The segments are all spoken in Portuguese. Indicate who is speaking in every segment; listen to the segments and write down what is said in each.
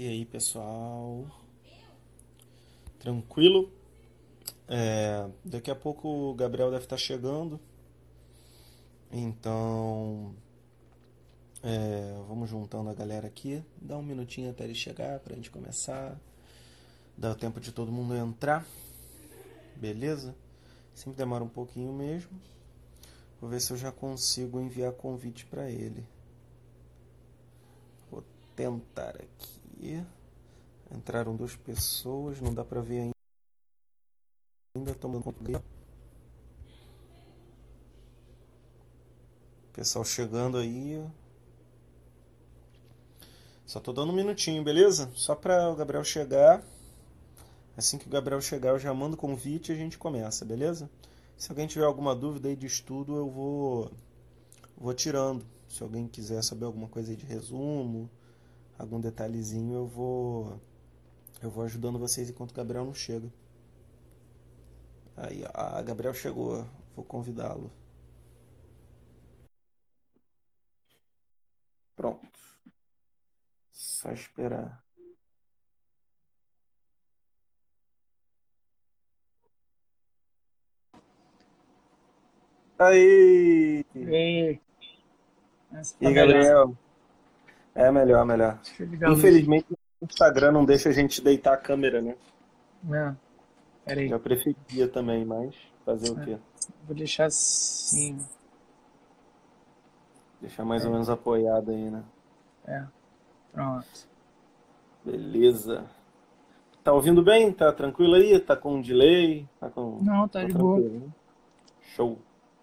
Speaker 1: E aí, pessoal? Tranquilo? É, daqui a pouco o Gabriel deve estar chegando. Então, é, vamos juntando a galera aqui. Dá um minutinho até ele chegar para a gente começar. Dá tempo de todo mundo entrar. Beleza? Sempre demora um pouquinho mesmo. Vou ver se eu já consigo enviar convite para ele. Vou tentar aqui. Entraram duas pessoas, não dá para ver ainda. Ainda conta dele. Pessoal chegando aí. Só tô dando um minutinho, beleza? Só para o Gabriel chegar. Assim que o Gabriel chegar, eu já mando o convite e a gente começa, beleza? Se alguém tiver alguma dúvida aí de estudo, eu vou vou tirando. Se alguém quiser saber alguma coisa aí de resumo, algum detalhezinho, eu vou eu vou ajudando vocês enquanto o Gabriel não chega. Aí, a Gabriel chegou. Vou convidá-lo. Pronto. Só esperar. Aí!
Speaker 2: Ei,
Speaker 1: E aí, Gabriel? É melhor, melhor. Infelizmente, o Instagram não deixa a gente deitar a câmera, né?
Speaker 2: Não, peraí.
Speaker 1: Eu preferia também, mas fazer o
Speaker 2: É.
Speaker 1: quê?
Speaker 2: Vou deixar assim.
Speaker 1: Deixar mais ou menos apoiado aí, né?
Speaker 2: É. Pronto.
Speaker 1: Beleza. Tá ouvindo bem? Tá tranquilo aí? Tá com um delay? Tá com...
Speaker 2: Não, tá
Speaker 1: Tá
Speaker 2: de boa.
Speaker 1: né? Show.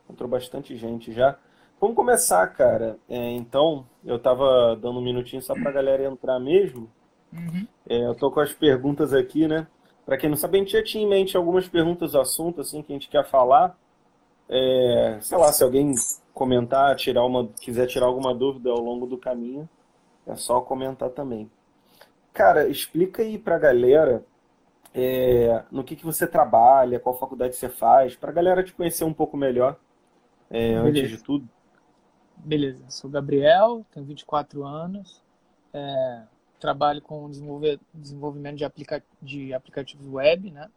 Speaker 1: Entrou bastante gente já. Vamos começar, cara. É, então, eu tava dando um minutinho só pra galera entrar mesmo.
Speaker 2: Uhum.
Speaker 1: É, eu tô com as perguntas aqui, né? Pra quem não sabe, a gente já tinha em mente algumas perguntas do assunto, assim, que a gente quer falar. É, sei lá, se alguém comentar, tirar uma, quiser tirar alguma dúvida ao longo do caminho, é só comentar também. Cara, explica aí pra galera é, no que que você trabalha, qual faculdade você faz, pra galera te conhecer um pouco melhor, é, antes de tudo.
Speaker 2: Beleza. Sou Gabriel, tenho 24 anos. É, trabalho com desenvolvimento de, aplica, de aplicativos web, né?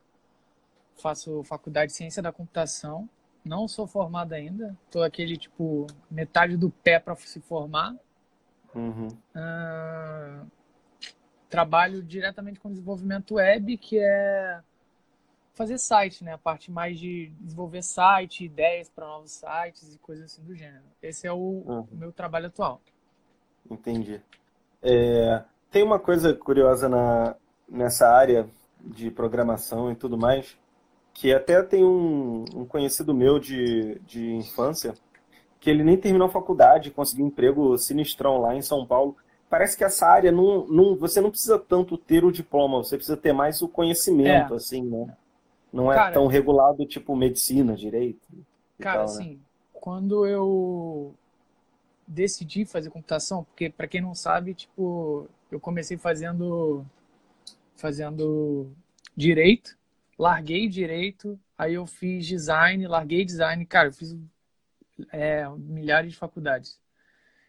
Speaker 2: Faço faculdade de ciência da computação. Não sou formado ainda. Tô aquele tipo metade do pé para se formar.
Speaker 1: Uhum,
Speaker 2: Ah, trabalho diretamente com desenvolvimento web, que é fazer site, né? A parte mais de desenvolver site, ideias para novos sites e coisas assim do gênero. Esse é o,
Speaker 1: uhum.
Speaker 2: o meu trabalho atual.
Speaker 1: Entendi. É, tem uma coisa curiosa na, nessa área de programação e tudo mais, que até tem um, um conhecido meu de, de infância, que ele nem terminou a faculdade, conseguiu um emprego sinistrão lá em São Paulo. Parece que essa área não, não, você não precisa tanto ter o diploma, você precisa ter mais o conhecimento,
Speaker 2: É,
Speaker 1: assim, né? Não é
Speaker 2: cara,
Speaker 1: tão regulado tipo medicina, direito
Speaker 2: cara,
Speaker 1: tal, né?
Speaker 2: assim, quando eu decidi fazer computação, porque para quem não sabe, tipo, eu comecei fazendo fazendo direito, larguei direito, aí eu fiz design, larguei design, cara, eu fiz é, milhares de faculdades.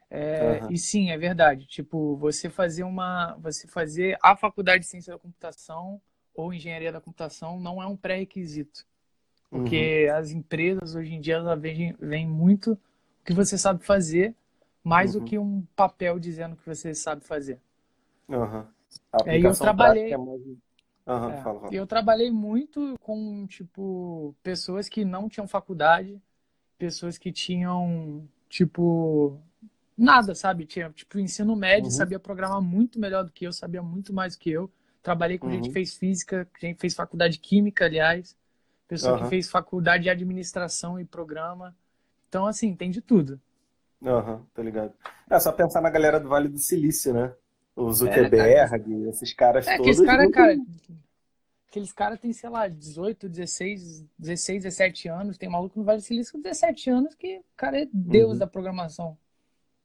Speaker 2: É,
Speaker 1: Aham,
Speaker 2: e sim, é verdade. Tipo, você fazer uma, você fazer a faculdade de ciência da computação ou engenharia da computação não é um pré-requisito,
Speaker 1: uhum,
Speaker 2: porque as empresas hoje em dia elas veem, veem muito o que você sabe fazer, mais do
Speaker 1: uhum,
Speaker 2: que um papel dizendo que você sabe fazer. É, e eu
Speaker 1: prática é
Speaker 2: trabalhei,
Speaker 1: mais...
Speaker 2: É,
Speaker 1: fala, fala.
Speaker 2: eu trabalhei muito com, tipo, pessoas que não tinham faculdade, pessoas que tinham, tipo, nada, sabe? Tinha, tipo, ensino médio,
Speaker 1: Uhum,
Speaker 2: sabia programar muito melhor do que eu, sabia muito mais do que eu. Trabalhei com gente que
Speaker 1: uhum,
Speaker 2: fez física, gente que fez faculdade de química, aliás, pessoa que
Speaker 1: aham.
Speaker 2: fez faculdade de administração e programa. Então, assim, tem de tudo.
Speaker 1: Aham, tô ligado. É só pensar na galera do Vale do Silício, né? O
Speaker 2: É, cara,
Speaker 1: Zuckerberg, esses caras
Speaker 2: é, aqueles
Speaker 1: todos
Speaker 2: caras,
Speaker 1: não
Speaker 2: cara, aqueles caras têm, sei lá, 18, 16, 16, 17 anos, tem maluco no Vale do Silício com 17 anos que o cara é deus
Speaker 1: Uhum,
Speaker 2: da programação.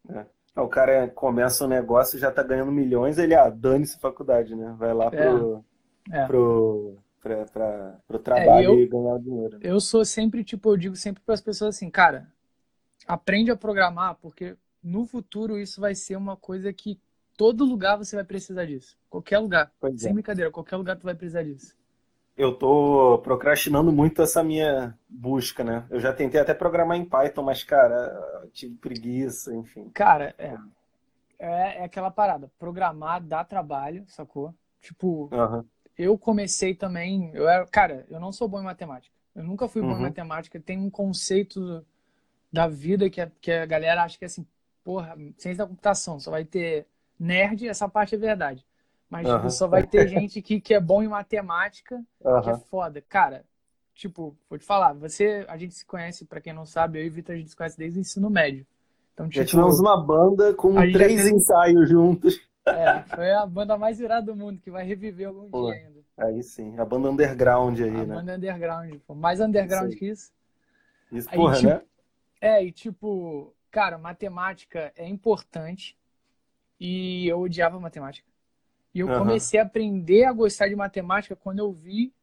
Speaker 1: é. O cara começa um negócio e já tá ganhando milhões, ele, ah, dane-se faculdade, né? Vai lá
Speaker 2: É,
Speaker 1: pro,
Speaker 2: é.
Speaker 1: pro, pra, pra, pro
Speaker 2: É, e
Speaker 1: trabalho e
Speaker 2: eu,
Speaker 1: ganhar o dinheiro, né?
Speaker 2: eu sou sempre, tipo, eu digo sempre para as pessoas assim, cara, aprende a programar, porque no futuro isso vai ser uma coisa que todo lugar você vai precisar disso. Qualquer lugar. Sem
Speaker 1: é.
Speaker 2: brincadeira, qualquer lugar tu vai precisar disso.
Speaker 1: Eu tô procrastinando muito essa minha busca, né? Eu já tentei até programar em Python, mas, cara, tive preguiça, enfim.
Speaker 2: Cara, é. É, é aquela parada. Programar dá trabalho, sacou? Tipo,
Speaker 1: Aham.
Speaker 2: eu comecei também. Eu era, cara, eu não sou bom em matemática. Eu nunca fui bom em
Speaker 1: Uhum.
Speaker 2: matemática. Tem um conceito da vida que a, que a galera acha que é assim, porra, ciência da computação, só vai ter nerd, essa parte é verdade. Mas tipo,
Speaker 1: Aham.
Speaker 2: só vai ter gente que, que é bom em matemática, que é foda. Cara, tipo, vou te falar, você, a gente se conhece, pra quem não sabe, eu e o Vitor, a gente se conhece desde o ensino médio. Então,
Speaker 1: Já
Speaker 2: tipo,
Speaker 1: tivemos uma banda com
Speaker 2: A já
Speaker 1: três
Speaker 2: teve-
Speaker 1: ensaios juntos.
Speaker 2: é, foi a banda mais virada do mundo, que vai reviver algum
Speaker 1: Pô,
Speaker 2: dia ainda.
Speaker 1: Aí sim, a banda underground aí,
Speaker 2: A
Speaker 1: né?
Speaker 2: banda underground, pô. Mais underground
Speaker 1: Isso
Speaker 2: que isso.
Speaker 1: Isso,
Speaker 2: Aí,
Speaker 1: porra,
Speaker 2: tipo,
Speaker 1: né?
Speaker 2: É, e tipo, cara, matemática é importante e eu odiava matemática. E eu
Speaker 1: Aham.
Speaker 2: comecei a aprender a gostar de matemática quando eu vi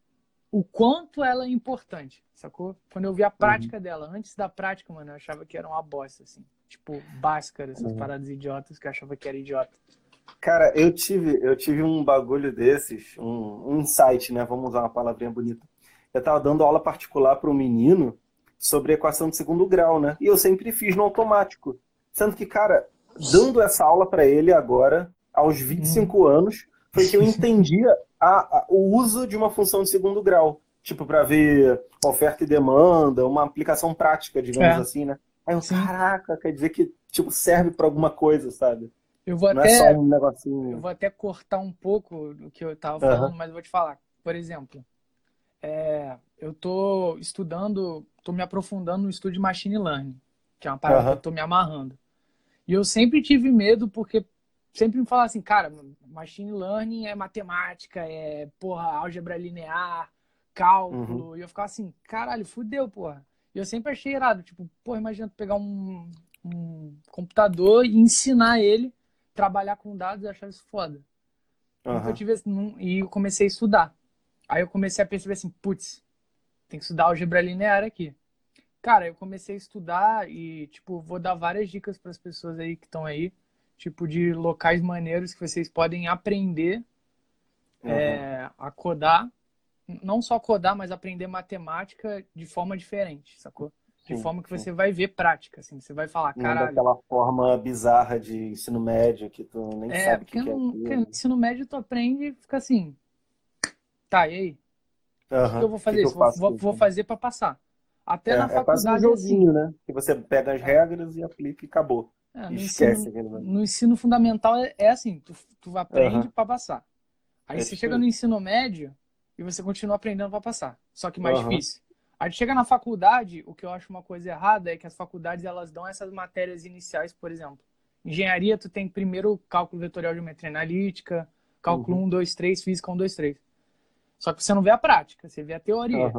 Speaker 2: o quanto ela é importante, sacou? Quando eu vi a
Speaker 1: Uhum.
Speaker 2: prática dela. Antes da prática, mano, eu achava que era uma bosta, assim. Tipo, Bhaskara, essas
Speaker 1: Uhum.
Speaker 2: paradas idiotas que eu achava que era idiota.
Speaker 1: Cara, eu tive, eu tive um bagulho desses, um, um insight, né? Vamos usar uma palavrinha bonita. Eu tava dando aula particular para um menino sobre equação de segundo grau, né? E eu sempre fiz no automático. Sendo que, cara, dando essa aula para ele agora, aos 25 anos, foi que eu entendia a- a- o uso de uma função de segundo grau. Tipo, para ver oferta e demanda, uma aplicação prática, digamos
Speaker 2: É.
Speaker 1: assim, né? Aí eu,
Speaker 2: Sim.
Speaker 1: caraca, quer dizer que, tipo, serve para alguma coisa, sabe?
Speaker 2: Eu vou
Speaker 1: Não é só
Speaker 2: até,
Speaker 1: um negocinho.
Speaker 2: eu vou até cortar um pouco do que eu tava
Speaker 1: Aham.
Speaker 2: falando, mas eu vou te falar. Por exemplo, é, eu tô estudando, tô me aprofundando no estudo de machine learning, que é uma parada
Speaker 1: Aham.
Speaker 2: que eu tô me amarrando. E eu sempre tive medo porque sempre me falavam assim, cara, machine learning é matemática, é, porra, álgebra linear, cálculo.
Speaker 1: Uhum.
Speaker 2: E eu ficava assim, caralho, fudeu, porra. E eu sempre achei irado, tipo, porra, imagina tu pegar um, um computador e ensinar ele trabalhar com dados, eu achava isso foda. Nunca
Speaker 1: Aham.
Speaker 2: tive nun- e eu comecei a estudar. Aí eu comecei a perceber assim, putz, tem que estudar álgebra linear aqui. Cara, eu comecei a estudar e, tipo, vou dar várias dicas para as pessoas aí que estão aí, tipo, de locais maneiros que vocês podem aprender
Speaker 1: Uhum.
Speaker 2: é, a codar. Não só codar, mas aprender matemática de forma diferente, sacou? De
Speaker 1: Sim,
Speaker 2: forma que
Speaker 1: sim.
Speaker 2: você vai ver prática, assim. Você vai falar,
Speaker 1: Não
Speaker 2: caralho,
Speaker 1: daquela forma bizarra de ensino médio que tu nem
Speaker 2: É,
Speaker 1: sabe o que que é
Speaker 2: porque no ensino médio tu aprende e fica assim. Tá, e aí? O
Speaker 1: Aham.
Speaker 2: que eu vou
Speaker 1: O que
Speaker 2: fazer
Speaker 1: que eu
Speaker 2: isso? Vou, vou, fazer pra passar. Até
Speaker 1: É,
Speaker 2: na
Speaker 1: é quase um
Speaker 2: faculdade, assim.
Speaker 1: joguinho, né? Que você pega as regras e aplica e acabou.
Speaker 2: É, no
Speaker 1: esquece
Speaker 2: ensino, no ensino fundamental é, é assim, tu, tu aprende
Speaker 1: Aham.
Speaker 2: pra passar. Aí
Speaker 1: É
Speaker 2: você
Speaker 1: tipo
Speaker 2: chega
Speaker 1: isso.
Speaker 2: no ensino médio e você continua aprendendo pra passar. Só que mais
Speaker 1: Aham.
Speaker 2: difícil. Aí tu chega na faculdade, o que eu acho uma coisa errada é que as faculdades elas dão essas matérias iniciais, por exemplo. Engenharia, tu tem primeiro cálculo vetorial de geometria analítica, cálculo
Speaker 1: Uhum.
Speaker 2: 1, 2, 3, física 1, 2, 3. Só que você não vê a prática, você vê a teoria.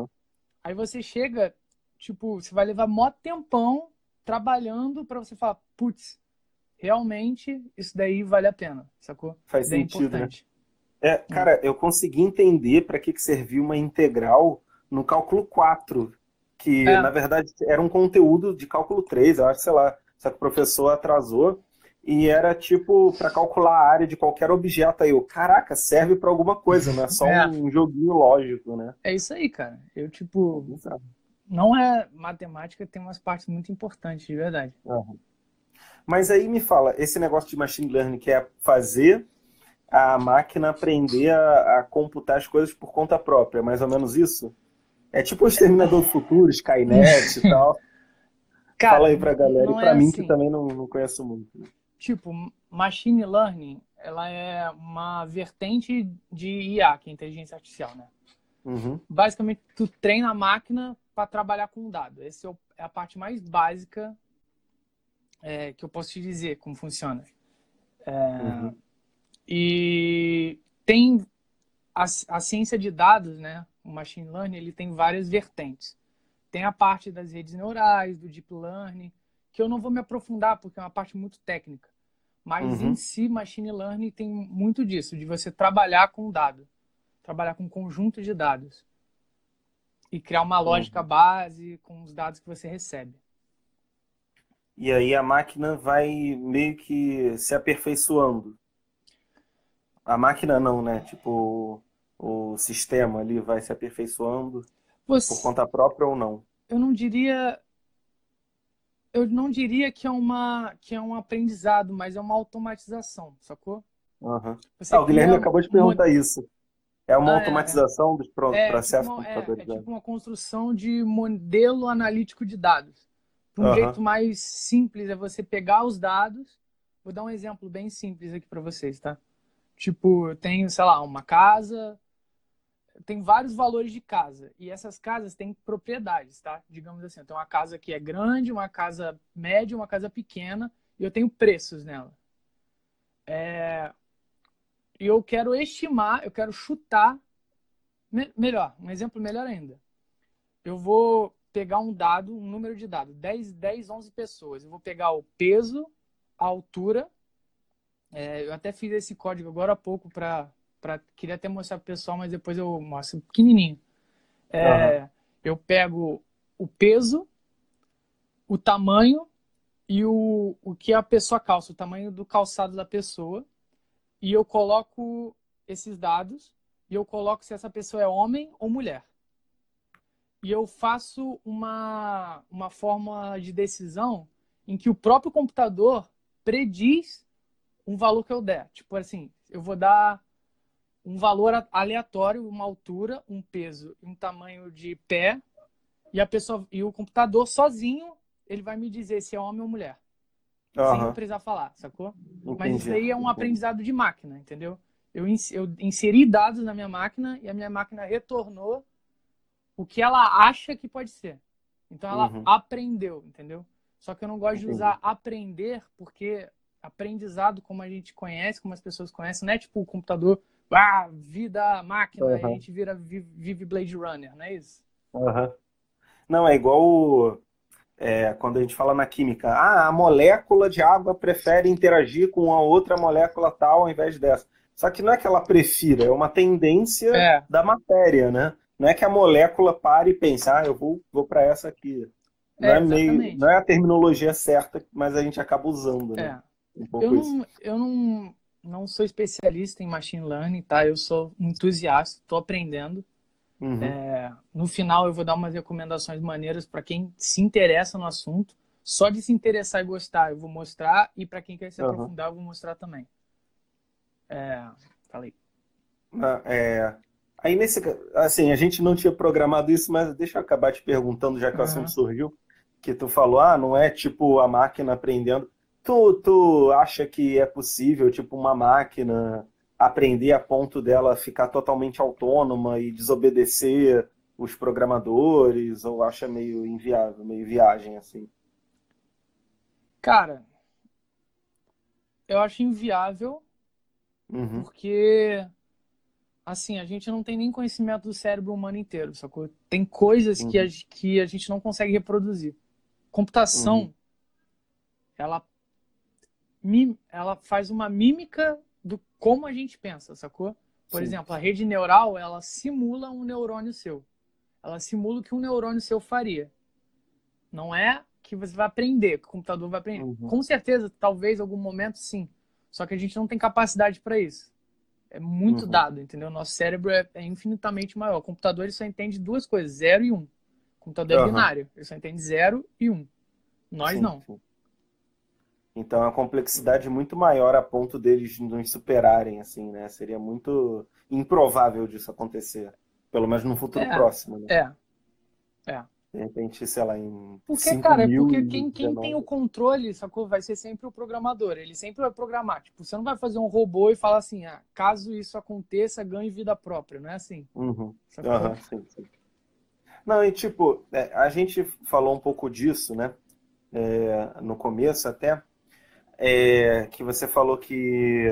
Speaker 2: Aí você chega, tipo, você vai levar mó tempão trabalhando pra você falar, putz, realmente isso daí vale a pena, sacou?
Speaker 1: Faz
Speaker 2: daí é
Speaker 1: sentido, né?
Speaker 2: importante.
Speaker 1: É, cara, eu consegui entender para que que servia uma integral no cálculo 4, que
Speaker 2: É.
Speaker 1: na verdade era um conteúdo de cálculo 3, eu acho, sei lá, só que o professor atrasou e era tipo para calcular a área de qualquer objeto aí. Eu, caraca, serve para alguma coisa, não é só
Speaker 2: É.
Speaker 1: um joguinho lógico, né?
Speaker 2: É isso aí, cara. Eu, tipo. Não é matemática, tem umas partes muito importantes, de verdade.
Speaker 1: Aham. Mas aí me fala, esse negócio de machine learning que é fazer a máquina aprender a, a computar as coisas por conta própria, é mais ou menos isso? É tipo o Exterminador do Futuro, Skynet e tal.
Speaker 2: Cara,
Speaker 1: Fala aí pra galera e pra
Speaker 2: é
Speaker 1: mim
Speaker 2: assim.
Speaker 1: que também não, não conheço muito.
Speaker 2: Tipo, machine learning, ela é uma vertente de IA, que é inteligência artificial, né?
Speaker 1: Uhum,
Speaker 2: Basicamente, tu treina a máquina para trabalhar com dado. Essa é é a parte mais básica é, que eu posso te dizer como funciona. É,
Speaker 1: uhum,
Speaker 2: E tem a, a ciência de dados, né? O machine learning, ele tem várias vertentes. Tem a parte das redes neurais, do deep learning, que eu não vou me aprofundar porque é uma parte muito técnica. Mas
Speaker 1: Uhum.
Speaker 2: em si, machine learning tem muito disso, de você trabalhar com dado, trabalhar com conjunto de dados e criar uma lógica
Speaker 1: Uhum.
Speaker 2: base com os dados que você recebe.
Speaker 1: E aí a máquina vai meio que se aperfeiçoando. a máquina não, né? Tipo, o sistema ali vai se aperfeiçoando
Speaker 2: Você,
Speaker 1: por conta própria ou não?
Speaker 2: eu não diria, eu não diria que é uma, que é um aprendizado, mas é uma automatização, sacou? Você
Speaker 1: Ah, o Guilherme acabou de
Speaker 2: um,
Speaker 1: perguntar isso. É uma
Speaker 2: ah, é,
Speaker 1: automatização dos pro-
Speaker 2: é, é tipo
Speaker 1: processos
Speaker 2: uma, é, é
Speaker 1: computadorizados.
Speaker 2: tipo uma construção de modelo analítico de dados. Um
Speaker 1: Aham.
Speaker 2: jeito mais simples é você pegar os dados. Vou dar um exemplo bem simples aqui para vocês, tá? Tipo, eu tenho, sei lá, uma casa, tem vários valores de casa. E essas casas têm propriedades, tá? Digamos assim, eu tenho uma casa que é grande, uma casa média, uma casa pequena, e eu tenho preços nela. E eu quero estimar, eu quero chutar, me- melhor, um exemplo melhor ainda. Eu vou pegar um dado, um número de dados, 10, 10, 11 pessoas. Eu vou pegar o peso, a altura. É, eu até fiz esse código agora há pouco para, para queria até mostrar pro pessoal, mas depois eu mostro pequenininho. É, eu pego o peso, o tamanho e o, o que a pessoa calça, o tamanho do calçado da pessoa, e eu coloco esses dados e eu coloco se essa pessoa é homem ou mulher. E eu faço uma, uma forma de decisão em que o próprio computador prediz um valor que eu der. Tipo assim, eu vou dar um valor aleatório, uma altura, um peso um tamanho de pé, e a pessoa e o computador sozinho, ele vai me dizer se é homem ou mulher, sem eu precisar falar, sacou? Mas isso
Speaker 1: Entendi.
Speaker 2: aí é um
Speaker 1: Entendi.
Speaker 2: aprendizado de máquina, entendeu? Eu, eu inseri dados na minha máquina e a minha máquina retornou o que ela acha que pode ser. Então ela
Speaker 1: Uhum.
Speaker 2: aprendeu, entendeu? Só que eu não gosto de
Speaker 1: Entendi.
Speaker 2: usar aprender, porque aprendizado, como a gente conhece, como as pessoas conhecem, não é tipo o computador, ah, vida máquina, e a gente vira vi- vive Blade Runner, não é isso?
Speaker 1: Aham. Não, é igual o- é, quando a gente fala na química. Ah, a molécula de água prefere interagir com a outra molécula tal ao invés dessa. Só que não é que ela prefira, é uma tendência
Speaker 2: É,
Speaker 1: da matéria, né? Não é que a molécula pare e pense, ah, eu vou, vou para essa aqui. Não
Speaker 2: é,
Speaker 1: é meio, não é a terminologia certa, mas a gente acaba usando, né?
Speaker 2: É.
Speaker 1: Um
Speaker 2: Eu não, eu não, não sou especialista em machine learning, tá? Eu sou um entusiasta, estou aprendendo.
Speaker 1: Uhum.
Speaker 2: É, no final, eu vou dar umas recomendações maneiras para quem se interessa no assunto. Só de se interessar e gostar, eu vou mostrar. E para quem quer se
Speaker 1: Aham.
Speaker 2: aprofundar, eu vou mostrar também. É, falei.
Speaker 1: Ah, é, Aí nesse, assim, a gente não tinha programado isso, mas deixa eu acabar te perguntando, já que o
Speaker 2: Aham.
Speaker 1: assunto surgiu, que tu falou, ah, não é tipo a máquina aprendendo. Tu, tu acha que é possível, tipo, uma máquina aprender a ponto dela ficar totalmente autônoma e desobedecer os programadores, ou acha meio inviável, meio viagem, assim?
Speaker 2: Cara, eu acho inviável
Speaker 1: Uhum,
Speaker 2: porque, assim, a gente não tem nem conhecimento do cérebro humano inteiro, sacou? Tem coisas que a,
Speaker 1: uhum,
Speaker 2: que a gente não consegue reproduzir. Computação,
Speaker 1: uhum,
Speaker 2: ela, ela faz uma mímica do como a gente pensa, sacou? Por
Speaker 1: sim.
Speaker 2: exemplo, a rede neural, ela simula um neurônio seu. Ela simula o que um neurônio seu faria. Não é que você vai aprender, que o computador vai aprender.
Speaker 1: Uhum,
Speaker 2: Com certeza, talvez, em algum momento, sim. Só que a gente não tem capacidade para isso. É muito
Speaker 1: uhum,
Speaker 2: dado, entendeu? Nosso cérebro é, é infinitamente maior. O computador ele só entende duas coisas, zero e um. O computador é
Speaker 1: aham,
Speaker 2: binário, ele só entende zero e um. Nós
Speaker 1: sim,
Speaker 2: não.
Speaker 1: sim. Então, é uma complexidade muito maior a ponto deles nos superarem, assim, né? Seria muito improvável disso acontecer. Pelo menos no futuro
Speaker 2: É,
Speaker 1: próximo, né?
Speaker 2: é, é.
Speaker 1: De repente, sei lá, em
Speaker 2: Porque, cara, é porque quem, quem tem o
Speaker 1: 5019.
Speaker 2: controle, sacou? Vai ser sempre o programador. Ele sempre vai programar. Tipo, você não vai fazer um robô e falar assim, ah, caso isso aconteça, ganhe vida própria. Não é assim,
Speaker 1: Uhum. sim, sim. Não, e tipo, é, a gente falou um pouco disso, né? É, no começo até, é, que você falou que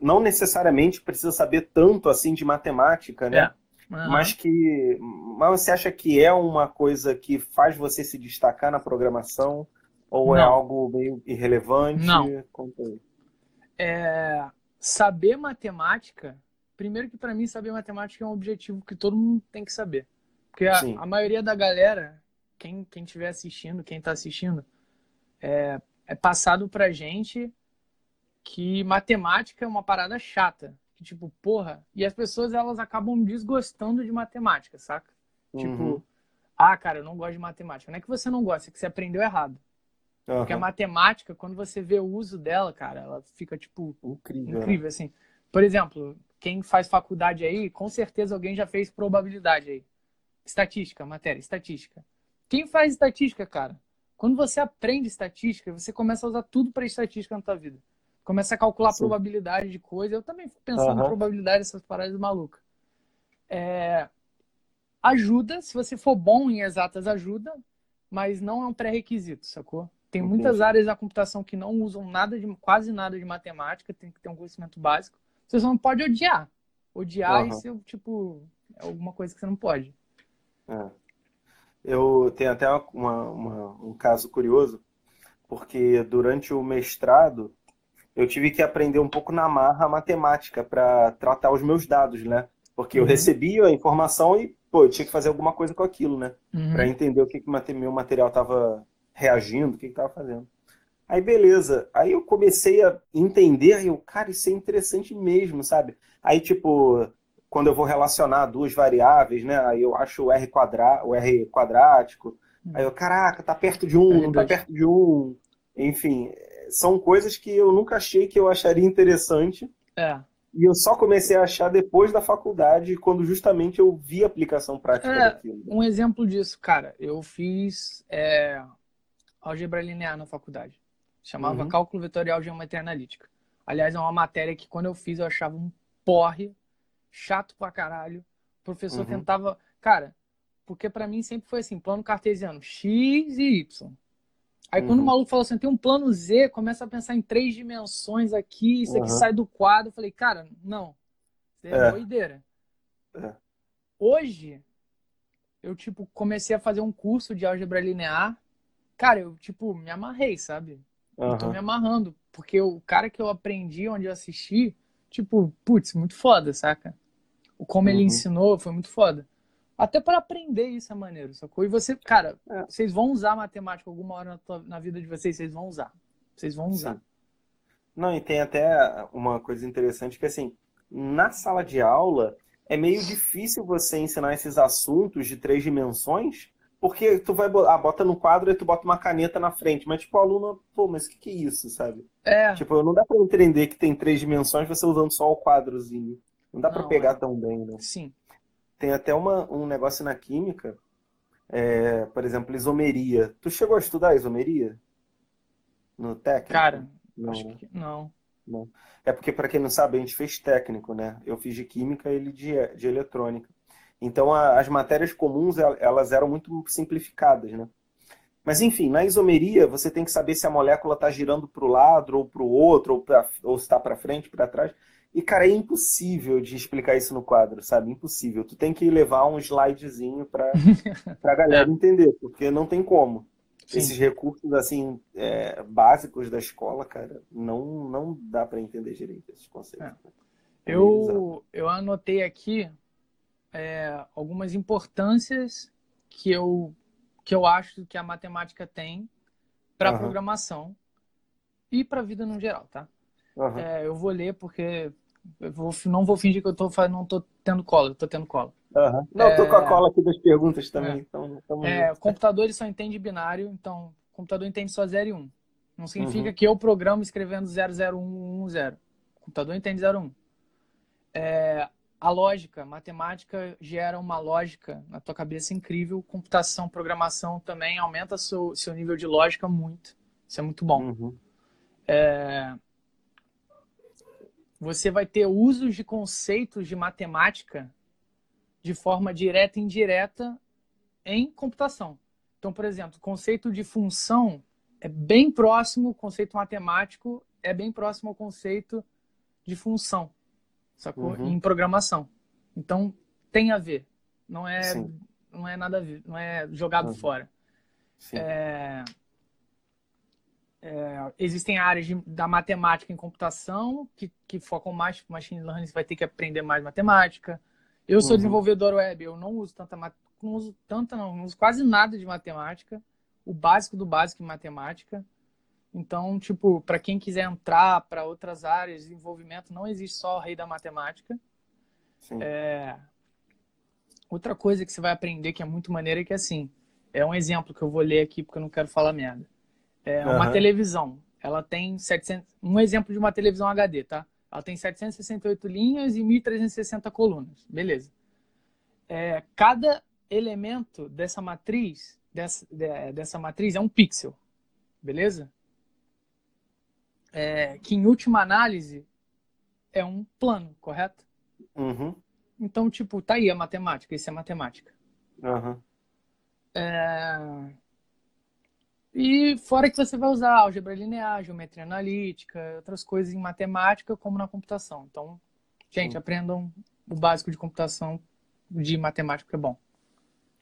Speaker 1: não necessariamente precisa saber tanto assim de matemática, né?
Speaker 2: É.
Speaker 1: Mas
Speaker 2: Aham.
Speaker 1: que, mas você acha que é uma coisa que faz você se destacar na programação? Ou é
Speaker 2: Não,
Speaker 1: algo meio irrelevante?
Speaker 2: não. É, saber matemática, primeiro que pra mim saber matemática é um objetivo que todo mundo tem que saber. Porque a, a maioria da galera, quem quem estiver assistindo, quem tá assistindo, é, é passado pra gente que matemática é uma parada chata. Que, tipo, porra, e as pessoas elas acabam desgostando de matemática, saca? Tipo,
Speaker 1: Uhum.
Speaker 2: Tipo, ah, cara, eu não gosto de matemática. Não é que você não gosta, é que você aprendeu errado. Porque a matemática, quando você vê o uso dela, cara, ela fica, tipo,
Speaker 1: Incrível. né?
Speaker 2: incrível, assim. Por exemplo, quem faz faculdade aí, com certeza alguém já fez probabilidade aí. Estatística, matéria, estatística. Quem faz estatística, cara? Quando você aprende estatística, você começa a usar tudo para estatística na tua vida. Começa a calcular
Speaker 1: Sim.
Speaker 2: probabilidade de coisa. Eu também fico pensando em
Speaker 1: Aham.
Speaker 2: probabilidade dessas paradas malucas. É, Ajuda, se você for bom em exatas, ajuda, mas não é um pré-requisito, sacou? Tem muitas
Speaker 1: Entendi.
Speaker 2: áreas da computação que não usam nada de, quase nada de matemática, tem que ter um conhecimento básico. Você só não pode odiar. Odiar e ser, tipo, é alguma coisa que você não pode.
Speaker 1: É. Eu tenho até uma- uma- um caso curioso, porque durante o mestrado eu tive que aprender um pouco na marra matemática para tratar os meus dados, né? Porque eu
Speaker 2: Uhum.
Speaker 1: recebia a informação e, pô, eu tinha que fazer alguma coisa com aquilo, né?
Speaker 2: Uhum.
Speaker 1: Para entender o que que meu material estava reagindo, o que que estava fazendo. Aí, beleza. Aí eu comecei a entender, aí eu, cara, isso é interessante mesmo, sabe? Aí, tipo, quando eu vou relacionar duas variáveis, né? Aí eu acho o R quadra, o R quadrático. Aí eu, caraca, tá perto de um, não tá
Speaker 2: R2.
Speaker 1: perto de um. Enfim, são coisas que eu nunca achei que eu acharia interessante.
Speaker 2: É.
Speaker 1: E eu só comecei a achar depois da faculdade, quando justamente eu vi a aplicação prática
Speaker 2: É,
Speaker 1: daquilo.
Speaker 2: Um exemplo disso, cara, eu fiz é, álgebra linear na faculdade. Chamava
Speaker 1: Uhum.
Speaker 2: Cálculo Vetorial de Geometria Analítica. Aliás, é uma matéria que quando eu fiz eu achava um porre, chato pra caralho. O professor
Speaker 1: Uhum.
Speaker 2: tentava. Cara, porque pra mim sempre foi assim: plano cartesiano, X e Y. Aí quando o
Speaker 1: Uhum.
Speaker 2: maluco falou assim, tem um plano Z, começa a pensar em três dimensões aqui, isso aqui
Speaker 1: Uhum.
Speaker 2: sai do quadro. Eu falei, cara, não. Isso é,
Speaker 1: É.
Speaker 2: doideira.
Speaker 1: É.
Speaker 2: Hoje, eu, tipo, comecei a fazer um curso de álgebra linear. Cara, eu, tipo, me amarrei, sabe? Eu tô me amarrando. Porque o cara que eu aprendi, onde eu assisti, tipo, putz, muito foda, saca? Como ele
Speaker 1: Uhum.
Speaker 2: ensinou foi muito foda. Até para aprender isso é maneiro, sacou? E você, cara,
Speaker 1: É.
Speaker 2: vocês vão usar matemática alguma hora na, tua- na vida de vocês, vocês vão usar. Vocês vão usar.
Speaker 1: Sim. Não, e tem até uma coisa interessante que, assim, na sala de aula é meio difícil você ensinar esses assuntos de três dimensões, porque tu vai, ah, bota no quadro e tu bota uma caneta na frente, mas tipo, o aluno, pô, mas o que que é isso, sabe?
Speaker 2: É,
Speaker 1: Tipo, não dá pra entender que tem três dimensões você usando só o quadrozinho. Não dá
Speaker 2: Não,
Speaker 1: pegar
Speaker 2: é.
Speaker 1: tão bem, né?
Speaker 2: sim.
Speaker 1: Tem até uma, um negócio na química, é, por exemplo, isomeria. Tu chegou a estudar isomeria? No técnico?
Speaker 2: Cara,
Speaker 1: Não,
Speaker 2: acho que não.
Speaker 1: É porque, para quem não sabe, a gente fez técnico, né? Eu fiz de química, ele de, de eletrônica. Então, a- as matérias comuns, el- elas eram muito simplificadas, né? Mas, enfim, na isomeria, você tem que saber se a molécula está girando para o lado ou para o outro, ou, pra, ou se está para frente, para trás. E, cara, é impossível de explicar isso no quadro, sabe? Impossível. Tu tem que levar um slidezinho para a galera entender, porque não tem como.
Speaker 2: Sim.
Speaker 1: Esses recursos, assim, é, básicos da escola, cara, não, não dá para entender direito esses conceitos. né? É meio bizarro.
Speaker 2: Eu, eu anotei aqui é, algumas importâncias que eu, que eu acho que a matemática tem para a
Speaker 1: Aham.
Speaker 2: programação e para a vida no geral, tá?
Speaker 1: Aham.
Speaker 2: É, eu vou ler porque vou- não vou fingir que eu tô, não tô tendo cola, eu tô tendo cola.
Speaker 1: Aham. Não, eu tô com a
Speaker 2: É.
Speaker 1: cola aqui das perguntas também,
Speaker 2: É.
Speaker 1: então tamo
Speaker 2: É, computador ele só entende binário, então o computador entende só 0 e 1. Um. Não significa
Speaker 1: Uhum.
Speaker 2: que eu programo escrevendo 00110. O computador entende 01. É, a lógica, matemática gera uma lógica na tua cabeça incrível. Computação, programação também aumenta seu, seu nível de lógica muito. Isso é muito bom.
Speaker 1: Uhum.
Speaker 2: Você vai ter usos de conceitos de matemática de forma direta e indireta em computação. Então, por exemplo, o conceito de função é bem próximo, o conceito matemático é bem próximo ao conceito de função, sacou?
Speaker 1: Uhum.
Speaker 2: Em programação. Então, tem a ver. Não é,
Speaker 1: Sim.
Speaker 2: não é nada a ver, não é jogado
Speaker 1: Uhum.
Speaker 2: fora.
Speaker 1: Sim.
Speaker 2: É, é, existem áreas de- da matemática em computação que, que focam mais, tipo, machine learning, você vai ter que aprender mais matemática. Eu sou
Speaker 1: Uhum.
Speaker 2: desenvolvedor web, eu não uso tanta não uso tanta não, não uso quase nada de matemática, o básico do básico em matemática. Então, tipo, para quem quiser entrar para outras áreas de desenvolvimento, não existe só o rei da matemática. É... Outra coisa que você vai aprender que é muito maneira é que, assim, é um exemplo que eu vou ler aqui porque eu não quero falar merda. É uma uhum. televisão. Ela tem 700... Um exemplo de uma televisão HD, tá? Ela tem 768 linhas e 1.360 colunas. Beleza. É, cada elemento dessa matriz, dessa, dessa matriz é um pixel. Beleza? é, que em última análise é um plano, correto?
Speaker 1: Uhum.
Speaker 2: Então, tipo, tá aí a matemática, isso é matemática.
Speaker 1: Uhum.
Speaker 2: É... E fora que você vai usar álgebra linear, geometria analítica, outras coisas em matemática, como na computação. Então, gente, uhum. aprendam o básico de computação de matemática, que é bom.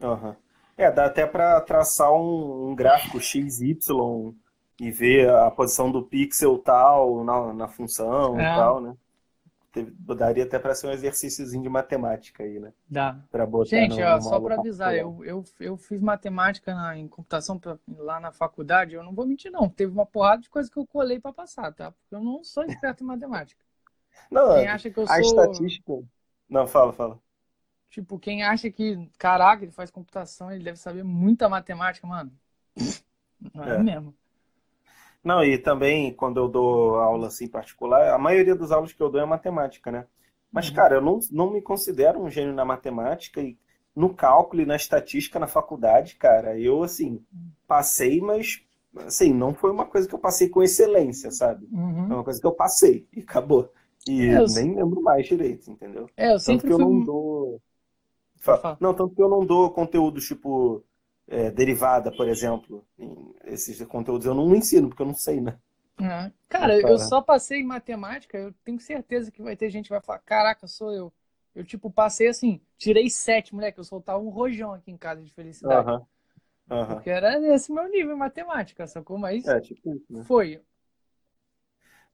Speaker 1: Uhum. É, dá até para traçar um, um gráfico x, y, e ver a posição do pixel tal na, na função é. e tal, né? Daria até para ser um exercíciozinho de matemática aí, né?
Speaker 2: Dá.
Speaker 1: Pra botar
Speaker 2: Gente, ó, só para avisar, eu, eu, eu fiz matemática na, em computação pra, lá na faculdade, eu não vou mentir não, teve uma porrada de coisa que eu colei para passar, tá? Porque eu não sou experto em matemática.
Speaker 1: Não, quem acha que eu a sou... estatística... Não, fala, fala.
Speaker 2: Tipo, quem acha que, caraca, ele faz computação, ele deve saber muita matemática, mano. Não é, é mesmo.
Speaker 1: Não, e também quando eu dou aula assim particular, a maioria das aulas que eu dou é matemática, né? Mas, uhum. cara, eu não, não me considero um gênio na matemática e no cálculo e na estatística na faculdade, cara, eu, assim, passei, mas, assim, não foi uma coisa que eu passei com excelência, sabe?
Speaker 2: Uhum.
Speaker 1: É uma coisa que eu passei e acabou. E é, eu... nem lembro mais direito, entendeu?
Speaker 2: É, eu sempre
Speaker 1: tanto que eu
Speaker 2: fui...
Speaker 1: não dou... Não, tanto que eu não dou conteúdo, tipo, é, derivada, por exemplo. Esses conteúdos eu não ensino, porque eu não sei, né?
Speaker 2: É. Cara, eu só passei em matemática, eu tenho certeza que vai ter gente que vai falar, caraca, sou eu. Eu, tipo, passei assim, tirei sete, moleque, eu soltava um rojão aqui em casa de felicidade.
Speaker 1: Uhum. Uhum.
Speaker 2: Porque era esse meu nível em matemática, sacou? Mas
Speaker 1: é, tipo, né?
Speaker 2: foi.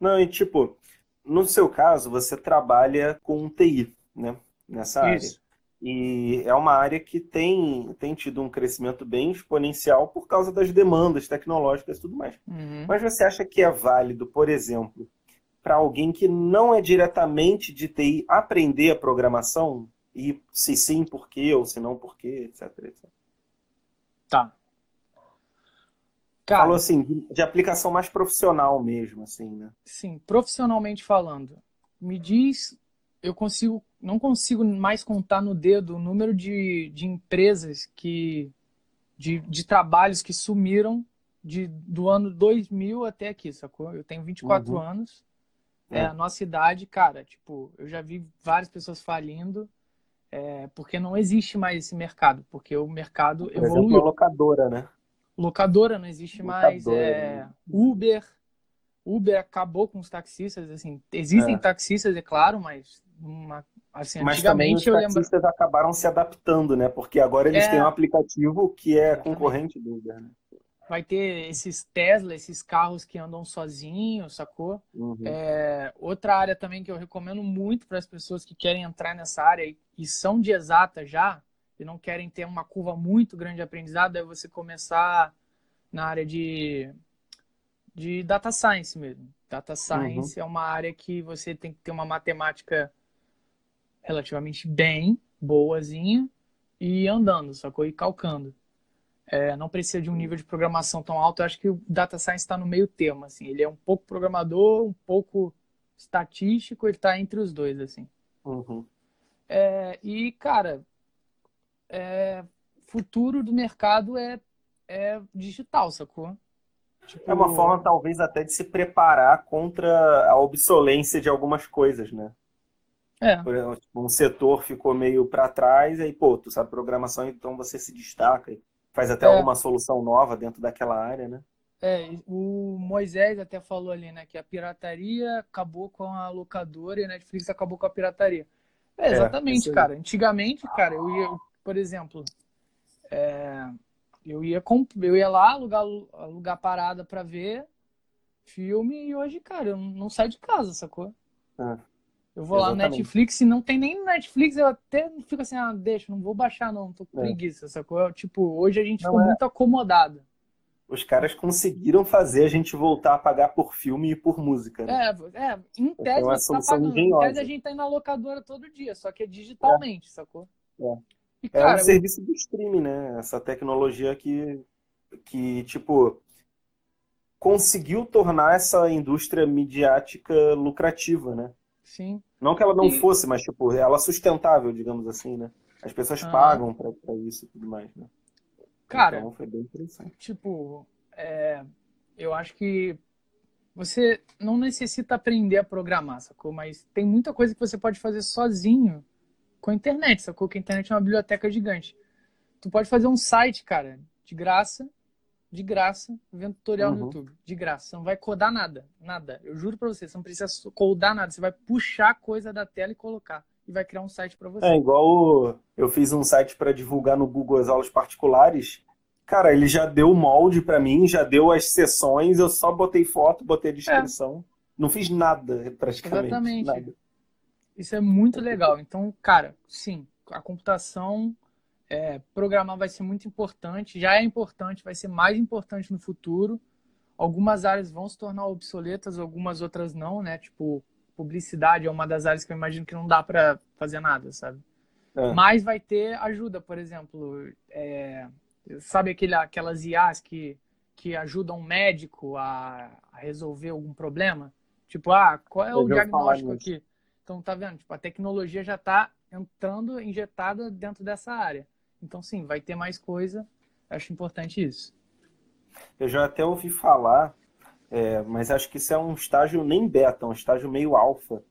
Speaker 1: Não, e tipo, no seu caso, você trabalha com TI, né? Nessa Isso. área. E é uma área que tem, tem tido um crescimento bem exponencial por causa das demandas tecnológicas e tudo mais.
Speaker 2: Uhum.
Speaker 1: Mas você acha que é válido, por exemplo, para alguém que não é diretamente de TI aprender a programação? E se sim, por quê? Ou se não, por quê? Etc, etc.
Speaker 2: Tá.
Speaker 1: Cara, Falou assim, de, de aplicação mais profissional mesmo, assim, né?
Speaker 2: Sim, profissionalmente falando. Me diz, eu consigo não consigo mais contar no dedo o número de, de empresas que de, de trabalhos que sumiram de, do ano 2000 até aqui, sacou? Eu tenho 24 uhum. anos. É. é. a nossa idade, cara, tipo, eu já vi várias pessoas falindo, é, porque não existe mais esse mercado, porque o mercado Por evoluiu. Exemplo,
Speaker 1: locadora, né?
Speaker 2: Locadora não existe locadora, mais, é, né? Uber, Uber acabou com os taxistas, assim, existem é. taxistas, é claro, mas uma Assim,
Speaker 1: Mas também os taxistas lembro... acabaram se adaptando, né? Porque agora eles é... têm um aplicativo que é concorrente do Uber, né?
Speaker 2: Vai ter esses Tesla, esses carros que andam sozinhos, sacou?
Speaker 1: Uhum.
Speaker 2: É... outra área também que eu recomendo muito para as pessoas que querem entrar nessa área e, e são de exata já, e não querem ter uma curva muito grande de aprendizado, é você começar na área de, de data science mesmo. Data science uhum. é uma área que você tem que ter uma matemática relativamente bem, boazinha, e andando, sacou? E calcando. É, não precisa de um nível de programação tão alto. Eu acho que o data science está no meio termo, assim. Ele é um pouco programador, um pouco estatístico, ele está entre os dois, assim.
Speaker 1: Uhum.
Speaker 2: É, e, cara, é, futuro do mercado é, é digital, sacou?
Speaker 1: Tipo... É uma forma, talvez, até de se preparar contra a obsolência de algumas coisas, né?
Speaker 2: É.
Speaker 1: Tipo, um setor ficou meio para trás, aí, pô, tu sabe programação, então você se destaca e faz até é. alguma solução nova dentro daquela área, né?
Speaker 2: É, o Moisés até falou ali, né, que a pirataria acabou com a locadora e a Netflix acabou com a pirataria. É, é exatamente, é, cara. Antigamente, cara, eu ia, por exemplo, é, eu ia eu ia lá alugar, alugar parada para ver filme e hoje, cara, eu não saio de casa, sacou?
Speaker 1: É.
Speaker 2: Eu vou Exatamente. lá no Netflix, e não tem nem no Netflix, eu até fico assim, ah, deixa, não vou baixar não, tô com é. preguiça, sacou? Tipo, hoje a gente não ficou é. muito acomodado.
Speaker 1: os caras conseguiram fazer a gente voltar a pagar por filme e por música, né?
Speaker 2: É, é em tese é você tá pagando. Em tese a gente tá indo na locadora todo dia, só que é digitalmente, é. sacou?
Speaker 1: É. E, cara, é um eu... serviço do streaming, né? Essa tecnologia que, que, tipo, conseguiu tornar essa indústria midiática lucrativa, né?
Speaker 2: Sim.
Speaker 1: Não que ela não e... fosse, mas, tipo, ela sustentável, digamos assim, né? As pessoas ah. pagam pra, pra isso e tudo mais, né?
Speaker 2: Cara, então, foi bem interessante. Tipo, é, eu acho que você não necessita aprender a programar, sacou? Mas tem muita coisa que você pode fazer sozinho com a internet, sacou? Que a internet é uma biblioteca gigante. Tu pode fazer um site, cara, de graça, de graça, vendo tutorial uhum. no YouTube, de graça. Você não vai codar nada, nada. Eu juro pra você, você não precisa codar nada. Você vai puxar coisa da tela e colocar e vai criar um site para você.
Speaker 1: É igual eu fiz um site para divulgar no Google as aulas particulares. Cara, ele já deu o molde para mim, já deu as sessões, eu só botei foto, botei a descrição. É. Não fiz nada, praticamente.
Speaker 2: Exatamente.
Speaker 1: Nada.
Speaker 2: Isso é muito legal. Então, cara, sim, a computação, é, programar vai ser muito importante, já é importante, vai ser mais importante no futuro. Algumas áreas vão se tornar obsoletas, algumas outras não, né? Tipo, publicidade é uma das áreas que eu imagino que não dá para fazer nada, sabe? É. Mas vai ter ajuda, por exemplo, é, sabe aquele, aquelas IAs que, que ajudam um médico a, a resolver algum problema? Tipo, ah, qual é o diagnóstico aqui? Então, tá vendo? Tipo, a tecnologia já está entrando, injetada dentro dessa área. Então, sim, vai ter mais coisa. Acho importante isso.
Speaker 1: Eu já até ouvi falar é, mas acho que isso é um estágio nem beta, um estágio meio alfa,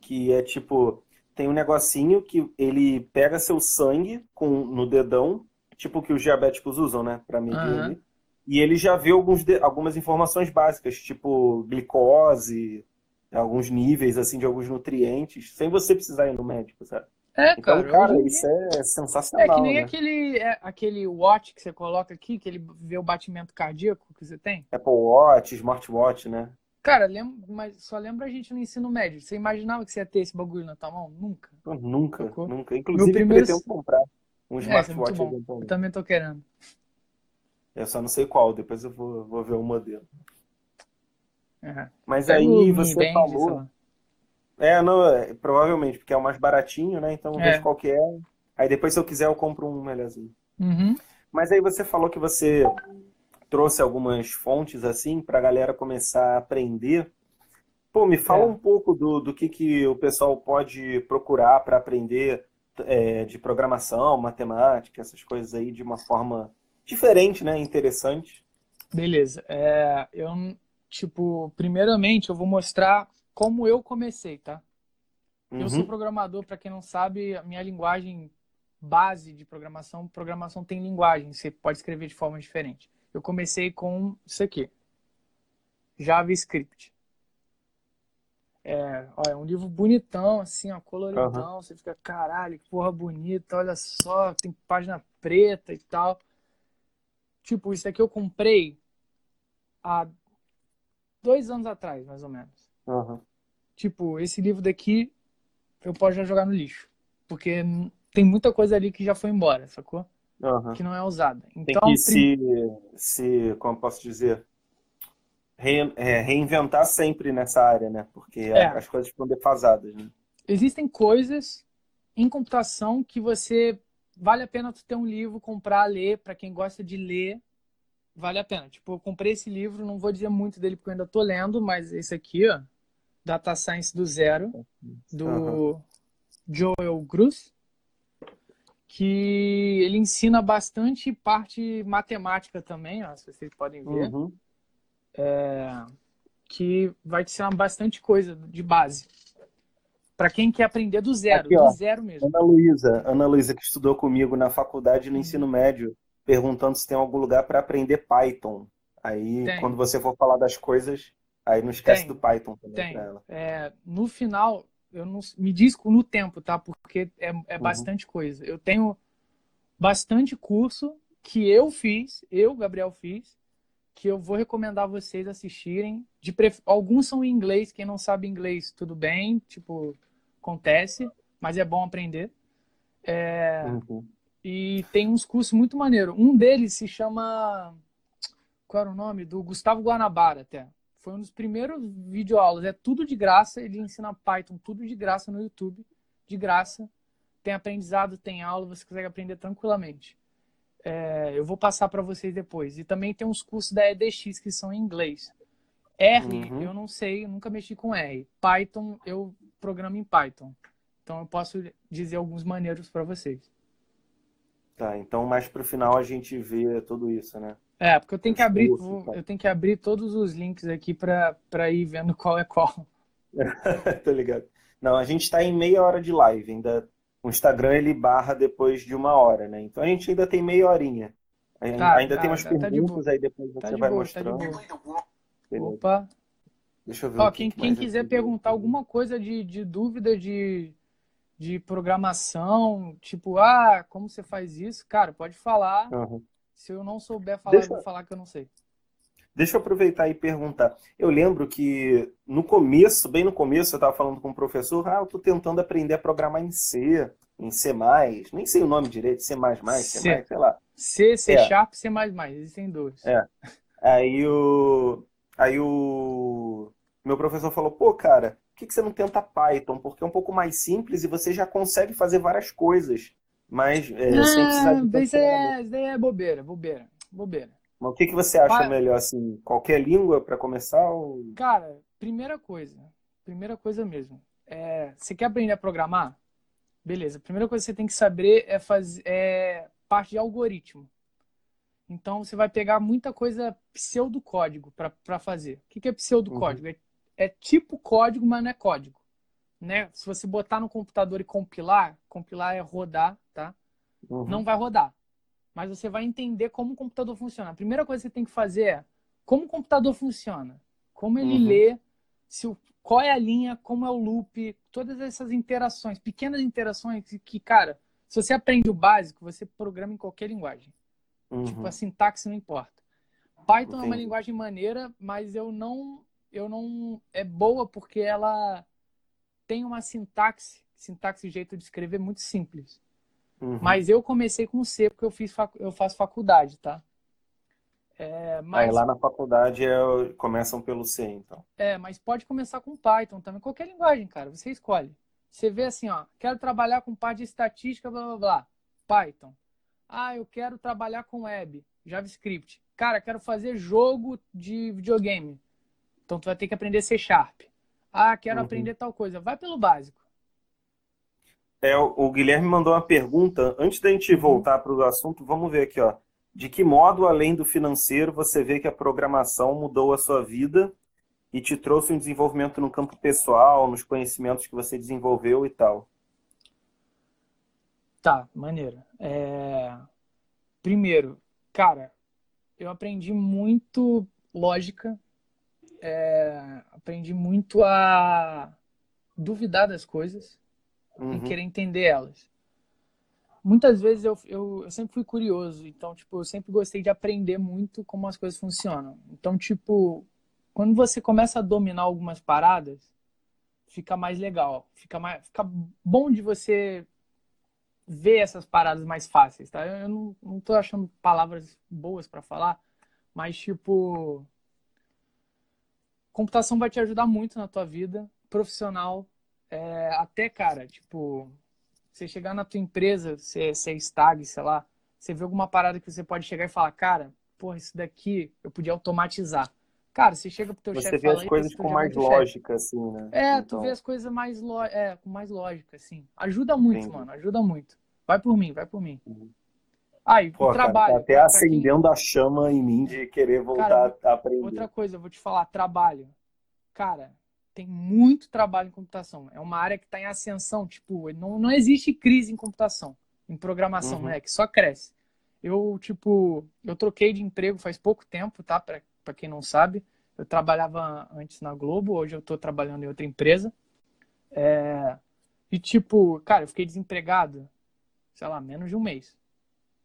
Speaker 1: que é tipo, tem um negocinho que ele pega seu sangue com, no dedão, tipo que os diabéticos usam, né, para medir uhum. ali, e ele já vê alguns algumas informações básicas, tipo glicose, alguns níveis assim de alguns nutrientes, sem você precisar ir no médico, sabe?
Speaker 2: É, então, cara,
Speaker 1: cara isso é sensacional.
Speaker 2: É que nem
Speaker 1: né?
Speaker 2: aquele, é, aquele watch que você coloca aqui, que ele vê o batimento cardíaco que você tem.
Speaker 1: Apple Watch, Smartwatch, né?
Speaker 2: Cara, lembra, mas só lembra a gente no ensino médio. Você imaginava que você ia ter esse bagulho na tua mão? Nunca.
Speaker 1: nunca, Tocou? nunca. Inclusive, Meu primeiro... pretendo comprar um é, é smartwatch.
Speaker 2: É eu também tô querendo.
Speaker 1: Eu só não sei qual, depois eu vou, vou ver o modelo.
Speaker 2: Uhum.
Speaker 1: Mas aí você falou... É, não, é, provavelmente, porque é o mais baratinho, né? Então é. vejo qual que é. Aí depois, se eu quiser, eu compro um melhorzinho.
Speaker 2: Uhum.
Speaker 1: Mas aí você falou que você trouxe algumas fontes assim para a galera começar a aprender. Pô, me fala é. um pouco do, do que, que o pessoal pode procurar para aprender é, de programação, matemática, essas coisas aí de uma forma diferente, né? Interessante.
Speaker 2: Beleza. É, eu, tipo, primeiramente eu vou mostrar como eu comecei, tá? Uhum. Eu sou uhum. programador, para quem não sabe, a minha linguagem base de programação, programação tem linguagem, você pode escrever de forma diferente. Eu comecei com isso aqui, JavaScript. É, ó, é um livro bonitão, assim, ó, coloridão, uhum. você fica, caralho, que porra bonita, olha só, tem página preta e tal. Tipo, isso aqui eu comprei há dois anos atrás, mais ou menos.
Speaker 1: Uhum.
Speaker 2: Tipo, esse livro daqui eu posso já jogar no lixo. Porque tem muita coisa ali que já foi embora, sacou?
Speaker 1: Uhum.
Speaker 2: Que não é usada.
Speaker 1: Então, tem que prim... se, se, como posso dizer, re, é, reinventar sempre nessa área, né? Porque é. as coisas ficam defasadas, né?
Speaker 2: Existem coisas em computação que você vale a pena tu ter um livro, comprar, ler, para quem gosta de ler, vale a pena. Tipo, eu comprei esse livro, não vou dizer muito dele porque eu ainda tô lendo, mas esse aqui, ó, Data Science do Zero, do uhum. Joel Grus, que ele ensina bastante parte matemática também, ó, se vocês podem ver, uhum. é, que vai te ensinar bastante coisa de base. Para quem quer aprender do zero, Aqui, do zero mesmo.
Speaker 1: Ana Luísa, Ana Luísa que estudou comigo na faculdade no uhum. ensino médio, perguntando se tem algum lugar para aprender Python. Aí, tem. quando você for falar das coisas, Aí não esquece tem, do Python também para ela.
Speaker 2: É, no final, eu não me disco no tempo, tá? Porque é, é uhum. bastante coisa. Eu tenho bastante curso que eu fiz, eu, Gabriel, fiz, que eu vou recomendar vocês assistirem. De pref... Alguns são em inglês, quem não sabe inglês, tudo bem, tipo, acontece, mas é bom aprender. É... Uhum. E tem uns cursos muito maneiros. Um deles se chama qual era o nome? Do Gustavo Guanabara até. Foi um dos primeiros videoaulas. É tudo de graça. Ele ensina Python tudo de graça no YouTube. De graça. Tem aprendizado, tem aula, você consegue aprender tranquilamente. É, eu vou passar para vocês depois. E também tem uns cursos da EDX que são em inglês. R, uhum. eu não sei, eu nunca mexi com R. Python, eu programo em Python. Então eu posso dizer alguns maneiros para vocês.
Speaker 1: Tá, então mais para o final a gente vê tudo isso, né?
Speaker 2: É, porque eu tenho que abrir, tá. eu tenho que abrir todos os links aqui para ir vendo qual é qual.
Speaker 1: Tô ligado. Não, a gente está em meia hora de live, ainda o Instagram ele barra depois de uma hora, né? Então a gente ainda tem meia horinha. Tá, ainda tá, tem umas tá, tá perguntas, aí depois você vai boa, tá mostrando.
Speaker 2: Opa. Deixa eu ver. Ó, quem, quem quiser perguntar alguma coisa de, de dúvida de, de programação, tipo, ah, como você faz isso? Cara, pode falar. Uhum. Se eu não souber falar, Deixa... eu vou falar que eu não sei.
Speaker 1: Deixa eu aproveitar e perguntar. Eu lembro que no começo, bem no começo, eu estava falando com o um professor, ah, eu estou tentando aprender a programar em C, em C+, nem sei o nome direito, C++, C+, C sei lá.
Speaker 2: C, C é. Sharp, C++, existem dois.
Speaker 1: É. Aí o, aí o meu professor falou, pô, cara, por que, que você não tenta Python? Porque é um pouco mais simples e você já consegue fazer várias coisas. Mas é,
Speaker 2: ah, sem precisar de... Isso é, isso é bobeira, bobeira, bobeira.
Speaker 1: Mas o que, que você acha melhor, assim? Qualquer língua para começar? Ou...
Speaker 2: Cara, primeira coisa, primeira coisa mesmo. É, você quer aprender a programar? Beleza. A primeira coisa que você tem que saber é fazer é parte de algoritmo. Então você vai pegar muita coisa pseudocódigo para fazer. O que, que é pseudocódigo? Uhum. É, é tipo código, mas não é código. Né? Se você botar no computador e compilar, compilar é rodar? Uhum. Não vai rodar mas você vai entender como o computador funciona. A primeira coisa que você tem que fazer é como o computador funciona, como ele uhum. lê, se o, qual é a linha, como é o loop, todas essas interações, pequenas interações que, cara, se você aprende o básico, você programa em qualquer linguagem. Uhum. Tipo, a sintaxe não importa. Python Entendi. é uma linguagem maneira, mas eu não, eu não é boa porque ela tem uma sintaxe, sintaxe jeito de escrever muito simples. Uhum. Mas eu comecei com C porque eu, fiz fac... eu faço faculdade, tá?
Speaker 1: É, mas... Aí lá na faculdade é... começam pelo C, então.
Speaker 2: É, mas pode começar com Python também, qualquer linguagem, cara, você escolhe. Você vê assim, ó, quero trabalhar com parte de estatística, blá blá blá, Python. Ah, eu quero trabalhar com web, JavaScript. Cara, quero fazer jogo de videogame. Então tu vai ter que aprender C Sharp. Ah, quero uhum. aprender tal coisa. Vai pelo básico.
Speaker 1: É, o Guilherme mandou uma pergunta. Antes da gente voltar para o assunto, vamos ver aqui, ó. De que modo, além do financeiro, você vê que a programação mudou a sua vida e te trouxe um desenvolvimento no campo pessoal, nos conhecimentos que você desenvolveu e tal?
Speaker 2: Tá, maneiro. É... Primeiro, cara, eu aprendi muito lógica, é... aprendi muito a duvidar das coisas uhum. e querer entender elas. Muitas vezes eu, eu, eu, sempre fui curioso, então, tipo, eu sempre gostei de aprender muito como as coisas funcionam. Então, tipo, quando você começa a dominar algumas paradas, fica mais legal, fica, mais, fica bom de você ver essas paradas mais fáceis, tá? Eu não, não tô achando palavras boas para falar, mas, tipo, computação vai te ajudar muito na tua vida profissional, é, até, cara, tipo, você chegar na tua empresa, você, você é stag, sei lá, você vê alguma parada que você pode chegar e falar, cara, porra, isso daqui eu podia automatizar. Cara, você chega pro teu chefe
Speaker 1: Você vê as coisas com mais lógica, assim, né?
Speaker 2: É, então... tu vê as coisas mais lo... é, com mais lógica, assim. Ajuda muito, Entendi. mano, ajuda muito. Vai por mim, vai por mim. Uhum. Ah, e Pô, o trabalho.
Speaker 1: Cara, tá até acendendo quem... a chama em mim de querer voltar cara, a aprender.
Speaker 2: Outra coisa, eu vou te falar, trabalho. Cara, tem muito trabalho em computação. É uma área que está em ascensão. Tipo, não, não existe crise em computação, em programação, uhum. né? Que só cresce. Eu, tipo, eu troquei de emprego faz pouco tempo, tá? Para quem não sabe. Eu trabalhava antes na Globo, hoje eu estou trabalhando em outra empresa. É... E, tipo, cara, eu fiquei desempregado, sei lá, menos de um mês.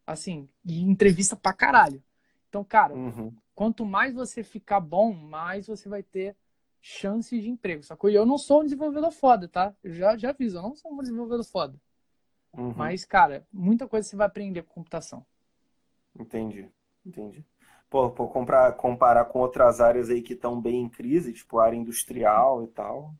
Speaker 2: Assim, e entrevista pra caralho. Então, cara, uhum. quanto mais você ficar bom, mais você vai ter chances de emprego. Só que eu não sou um desenvolvedor foda, tá? Eu já, já aviso, eu não sou um desenvolvedor foda. Uhum. Mas, cara, muita coisa você vai aprender com computação.
Speaker 1: Entendi, entendi. pô, pô, comprar, comparar com outras áreas aí que estão bem em crise, tipo área industrial e tal,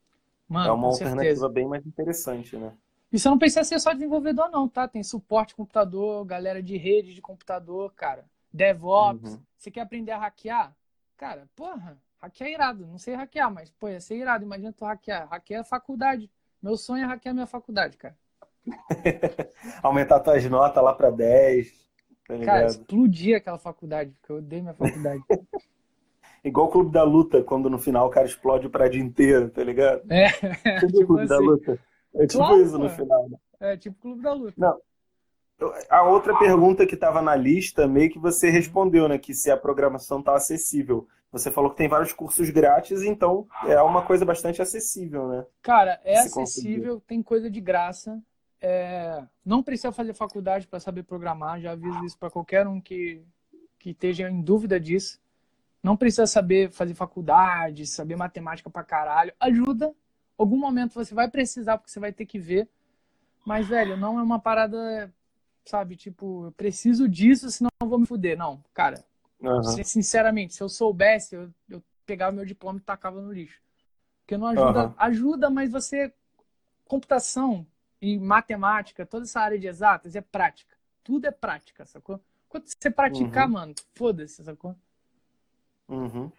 Speaker 2: Mano,
Speaker 1: é uma alternativa
Speaker 2: certeza.
Speaker 1: bem mais interessante, né?
Speaker 2: E você não precisa ser só desenvolvedor, não, tá? Tem suporte computador, galera de rede de computador, cara. DevOps.
Speaker 1: Uhum.
Speaker 2: Você quer aprender a hackear? Cara, porra, hackear é irado. Não sei hackear, mas, pô, ia ser irado. Imagina tu hackear. Hackear a faculdade. Meu sonho é hackear minha faculdade, cara.
Speaker 1: Aumentar tuas notas lá pra 10, tá
Speaker 2: Cara, explodir aquela faculdade, porque eu odeio minha faculdade.
Speaker 1: Igual o Clube da Luta, quando no final o cara explode o prédio inteiro, tá ligado?
Speaker 2: É,
Speaker 1: Entendeu o
Speaker 2: tipo
Speaker 1: Clube da
Speaker 2: assim.
Speaker 1: Luta? É tipo
Speaker 2: Claro,
Speaker 1: isso no final, né?
Speaker 2: É tipo Clube da Luta.
Speaker 1: Não, a outra pergunta que estava na lista, meio que você respondeu, né? Que se a programação está acessível. Você falou que tem vários cursos grátis, então é uma coisa bastante acessível, né?
Speaker 2: Cara, é acessível, tem coisa de graça. É, não precisa fazer faculdade para saber programar, já aviso isso para qualquer um que, que esteja em dúvida disso. Não precisa saber fazer faculdade, saber matemática pra caralho. Ajuda. Algum momento você vai precisar, porque você vai ter que ver. Mas, velho, não é uma parada, sabe, tipo, eu preciso disso, senão eu vou me fuder. Não, cara, Sin- sinceramente, se eu soubesse, eu, eu pegava meu diploma e tacava no lixo. Porque não ajuda,
Speaker 1: Aham.
Speaker 2: ajuda, mas você computação e matemática, toda essa área de exatas é prática. Tudo é prática, sacou? Quando você praticar,
Speaker 1: Uhum.
Speaker 2: mano, foda-se, sacou?
Speaker 1: Uhum.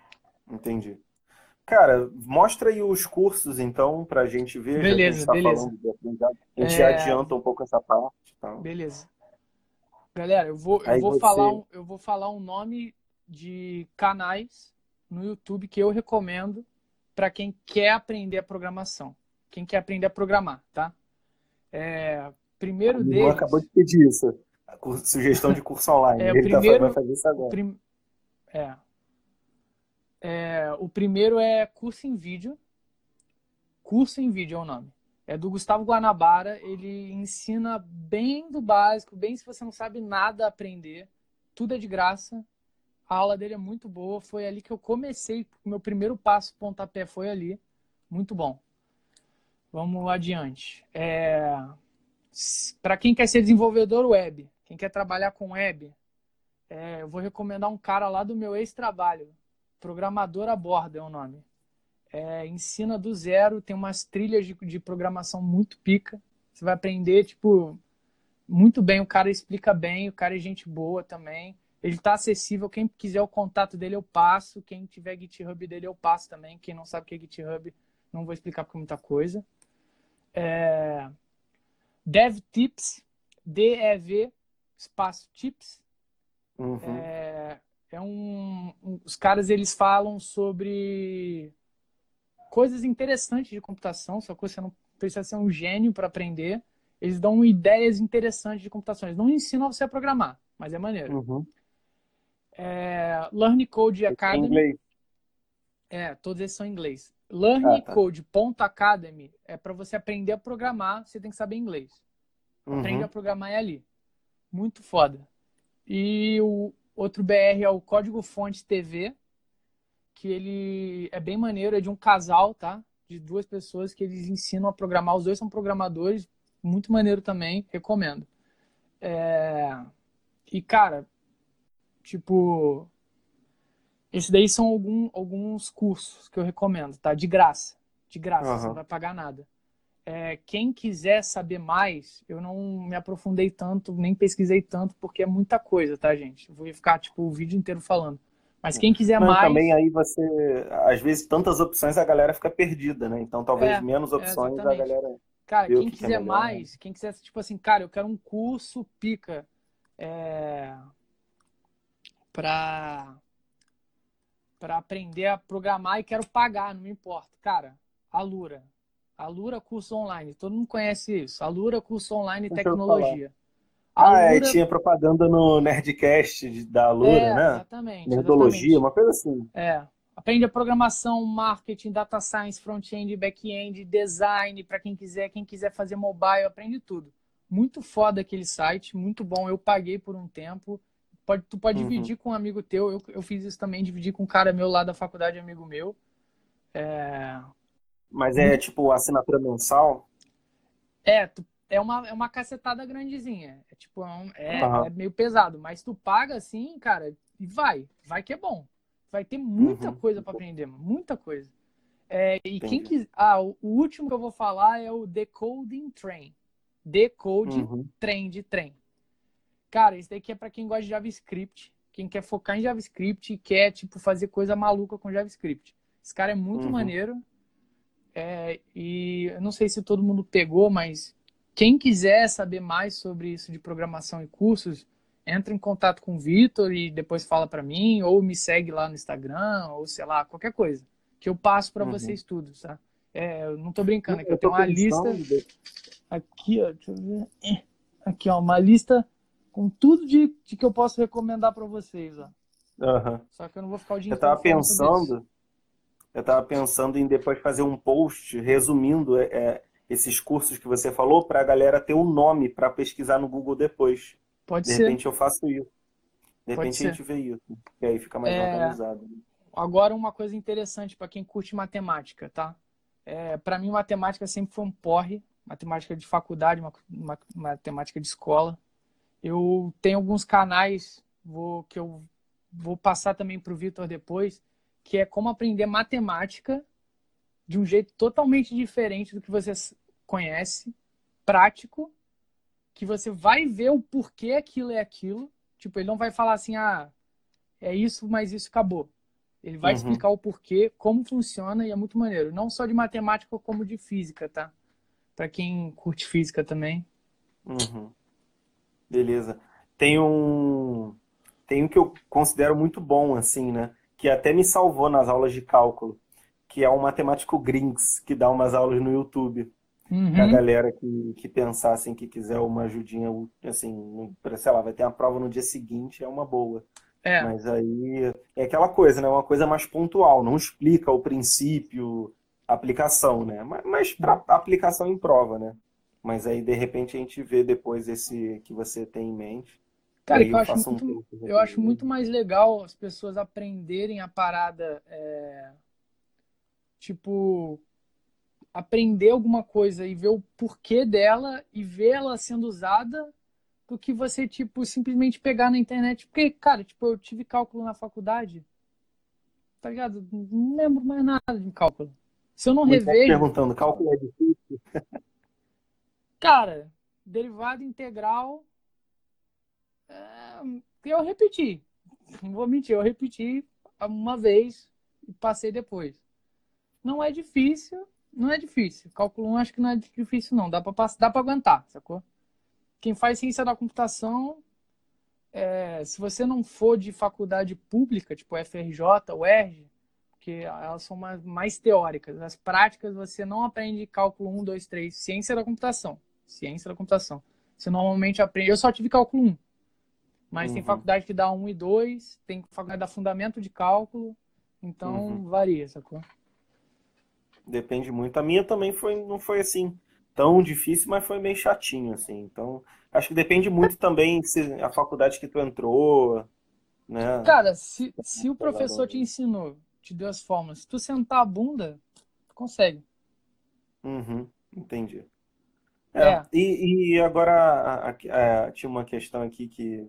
Speaker 1: Entendi. Cara, mostra aí os cursos, então, pra gente ver, já que a
Speaker 2: Beleza,
Speaker 1: gente tá
Speaker 2: beleza.
Speaker 1: falando. A gente
Speaker 2: É.
Speaker 1: adianta um pouco essa parte e tal.
Speaker 2: Beleza. Galera, eu vou, eu
Speaker 1: Aí
Speaker 2: vou
Speaker 1: você-
Speaker 2: falar um, eu vou falar um nome de canais no YouTube que eu recomendo para quem quer aprender a programação. Quem quer aprender a programar, tá? É, primeiro deles.
Speaker 1: acabou de pedir isso. Sugestão de curso online.
Speaker 2: É,
Speaker 1: Ele tá,
Speaker 2: primeiro-
Speaker 1: vai fazer isso agora.
Speaker 2: Prim- É. É, o primeiro é curso em vídeo. Curso em vídeo é o nome. É do Gustavo Guanabara. Ele ensina bem do básico, bem se você não sabe nada aprender. Tudo é de graça. A aula dele é muito boa. Foi ali que eu comecei. Meu primeiro passo, pontapé, foi ali. Muito bom. Vamos adiante. É, Para quem quer ser desenvolvedor web, quem quer trabalhar com web, é, eu vou recomendar um cara lá do meu ex-trabalho. Programador a bordo é o nome. É, ensina do zero, tem umas trilhas de, de programação muito pica. Você vai aprender, tipo, muito bem. O cara explica bem, o cara é gente boa também. Ele tá acessível. Quem quiser o contato dele, eu passo. Quem tiver GitHub dele, eu passo também. Quem não sabe o que é GitHub, não vou explicar porque é muita coisa. É... DevTips, D-E-V, espaço Tips.
Speaker 1: Uhum.
Speaker 2: É, é um, um- os caras eles falam sobre coisas interessantes de computação, só que você não precisa ser um gênio para aprender. Eles dão ideias interessantes de computação. Eles não ensinam você a programar, mas é maneiro.
Speaker 1: Uhum.
Speaker 2: É, Learn Code
Speaker 1: Em
Speaker 2: Academy,
Speaker 1: inglês.
Speaker 2: é, todos esses são em inglês.
Speaker 1: Ah, tá.
Speaker 2: LearnCode.academy é para você aprender a programar, você tem que saber inglês. Aprende
Speaker 1: Uhum.
Speaker 2: a programar é ali. Muito foda. E o outro BR é o Código Fonte TV, que ele é bem maneiro, é de um casal, tá? De duas pessoas que eles ensinam a programar. Os dois são programadores, muito maneiro também, recomendo. É, E, cara, tipo, esses daí são algum- alguns cursos que eu recomendo, tá? De graça. De graça, você
Speaker 1: Aham.
Speaker 2: não vai pagar nada. É, quem quiser saber mais, eu não me aprofundei tanto, nem pesquisei tanto, porque é muita coisa, tá, gente? Eu vou ficar, tipo, o vídeo inteiro falando. Mas quem quiser
Speaker 1: Não,
Speaker 2: mais.
Speaker 1: também aí você, às vezes, tantas opções a galera fica perdida, né? Então, talvez
Speaker 2: É,
Speaker 1: menos
Speaker 2: é,
Speaker 1: opções a
Speaker 2: exatamente.
Speaker 1: galera.
Speaker 2: Cara, quem
Speaker 1: que é
Speaker 2: quiser
Speaker 1: melhor, né?
Speaker 2: mais, quem quiser, tipo assim, cara, eu quero um curso pica é, pra, pra aprender a programar e quero pagar, não me importa. Cara, Alura. Alura curso online. Todo mundo conhece isso. Alura curso online
Speaker 1: Nunca ouvi
Speaker 2: tecnologia.
Speaker 1: Ah, é,
Speaker 2: Alura-
Speaker 1: tinha propaganda no Nerdcast da Alura,
Speaker 2: é,
Speaker 1: né?
Speaker 2: Exatamente.
Speaker 1: Nerdologia,
Speaker 2: exatamente.
Speaker 1: uma coisa assim.
Speaker 2: É. Aprende a programação, marketing, data science, front-end, back-end, design, para quem quiser, quem quiser fazer mobile, aprende tudo. Muito foda aquele site, muito bom. Eu paguei por um tempo. Pode, tu pode
Speaker 1: Uhum.
Speaker 2: dividir com um amigo teu. Eu, eu fiz isso também, dividi com um cara meu lá da faculdade, amigo meu. É,
Speaker 1: Mas é tipo assinatura mensal.
Speaker 2: é, tu- é uma, é uma cacetada grandezinha. É tipo, é, um- é-
Speaker 1: Aham.
Speaker 2: é meio pesado, mas tu paga assim, cara, E vai, vai que é bom. Vai ter muita
Speaker 1: Uhum.
Speaker 2: coisa para aprender, muita coisa. É, e quem
Speaker 1: Entendi.
Speaker 2: quiser. Ah, o o último que eu vou falar é o Decoding Train. Decode
Speaker 1: Uhum.
Speaker 2: trem de trem. Cara, esse daqui é para quem gosta de JavaScript, quem quer focar em JavaScript e quer, tipo, fazer coisa maluca com JavaScript. Esse cara é muito
Speaker 1: Uhum.
Speaker 2: maneiro. É, e eu não sei se todo mundo pegou, mas quem quiser saber mais sobre isso de programação e cursos, entra em contato com o Vitor e depois fala para mim, ou me segue lá no Instagram, ou sei lá, qualquer coisa, que eu passo para
Speaker 1: Uhum.
Speaker 2: vocês tudo, tá? É, eu não tô brincando, é que eu,
Speaker 1: Eu
Speaker 2: tenho uma lista aqui, ó, deixa eu ver. É, Aqui, ó, uma lista com tudo de, de que eu posso recomendar para vocês, ó.
Speaker 1: Aham.
Speaker 2: Só que eu não vou ficar o dia
Speaker 1: Eu tava pensando, eu tava pensando em depois fazer um post resumindo é, é, esses cursos que você falou para a galera ter um nome para pesquisar no Google depois.
Speaker 2: Pode
Speaker 1: De
Speaker 2: ser.
Speaker 1: repente eu faço isso. De
Speaker 2: Pode
Speaker 1: repente a gente vê isso. E aí fica mais
Speaker 2: É.
Speaker 1: organizado.
Speaker 2: Agora, uma coisa interessante para quem curte matemática, tá? É, para mim, matemática sempre foi um porre. Matemática de faculdade, ma- ma- matemática de escola. Eu tenho alguns canais vou, que eu vou passar também para o Vitor depois, que é como aprender matemática de um jeito totalmente diferente do que você conhece, prático, que você vai ver o porquê aquilo é aquilo. Tipo, ele não vai falar assim, ah, é isso, mas isso acabou. Ele vai
Speaker 1: Uhum.
Speaker 2: explicar o porquê, como funciona e é muito maneiro. Não só de matemática, como de física, tá? Pra quem curte física também.
Speaker 1: Uhum. Beleza. Tem um, tem um que eu considero muito bom, assim, né? Que até me salvou nas aulas de cálculo, que é o matemático Grinks, que dá umas aulas no YouTube.
Speaker 2: Uhum.
Speaker 1: Pra galera que, que pensar, assim, que quiser uma ajudinha, assim, pra, sei lá, vai ter uma prova no dia seguinte, é uma boa.
Speaker 2: É,
Speaker 1: Mas aí é aquela coisa, né? Uma coisa mais pontual, não explica o princípio, a aplicação, né? Mas, mas para aplicação em prova, né? Mas aí de repente a gente vê depois esse que você tem em mente.
Speaker 2: cara,
Speaker 1: E
Speaker 2: que eu acho
Speaker 1: um
Speaker 2: muito,
Speaker 1: curso
Speaker 2: eu acho muito mais legal as pessoas aprenderem a parada, é, tipo, aprender alguma coisa e ver o porquê dela e ver ela sendo usada do que você, tipo, simplesmente pegar na internet. Porque, cara, tipo, eu tive cálculo na faculdade, tá ligado? Não lembro mais nada de cálculo. Se eu não
Speaker 1: Muita gente
Speaker 2: revejo,
Speaker 1: perguntando, cálculo é difícil?
Speaker 2: cara, derivada integral, é, eu repeti. Não vou mentir, eu repeti uma vez e passei depois. Não é difícil, não é difícil. Cálculo 1 acho que não é difícil, não. Dá pra, pass- dá pra aguentar, sacou? Quem faz ciência da computação, é, se você não for de faculdade pública, tipo FRJ, UERJ, porque elas são mais, mais teóricas. As práticas você não aprende cálculo 1, 2, 3, ciência da computação. Ciência da computação. Você normalmente aprende. Eu só tive cálculo 1. Mas tem
Speaker 1: Uhum.
Speaker 2: faculdade que dá 1 e 2, tem faculdade que dá fundamento de cálculo. Então
Speaker 1: Uhum.
Speaker 2: varia, sacou?
Speaker 1: Depende muito. A minha também foi, não foi assim tão difícil, mas foi meio chatinho, assim. Então, acho que depende muito também se a faculdade que tu entrou, né?
Speaker 2: Cara, se, se o professor te ensinou, te deu as fórmulas, se tu sentar a bunda, tu consegue.
Speaker 1: Uhum, entendi.
Speaker 2: É.
Speaker 1: É, e, e agora a- a- a- tinha uma questão aqui que,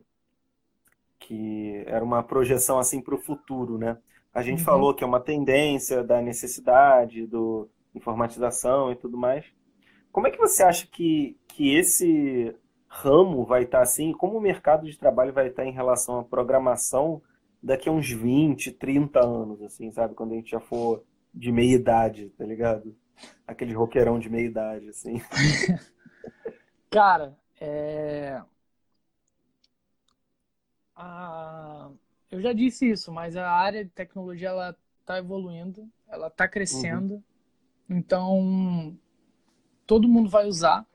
Speaker 1: que era uma projeção assim para o futuro, né? A gente
Speaker 2: Uhum.
Speaker 1: falou que é uma tendência da necessidade, do informatização e tudo mais. Como é que você acha que, que esse ramo vai estar assim? Como o mercado de trabalho vai estar em relação à programação daqui a uns 20, 30 anos, assim, sabe? Quando a gente já for de meia idade, tá ligado? Aquele roqueirão de meia idade, assim.
Speaker 2: Cara, é... a- eu já disse isso, mas a área de tecnologia ela está evoluindo, ela está crescendo, então todo mundo vai usar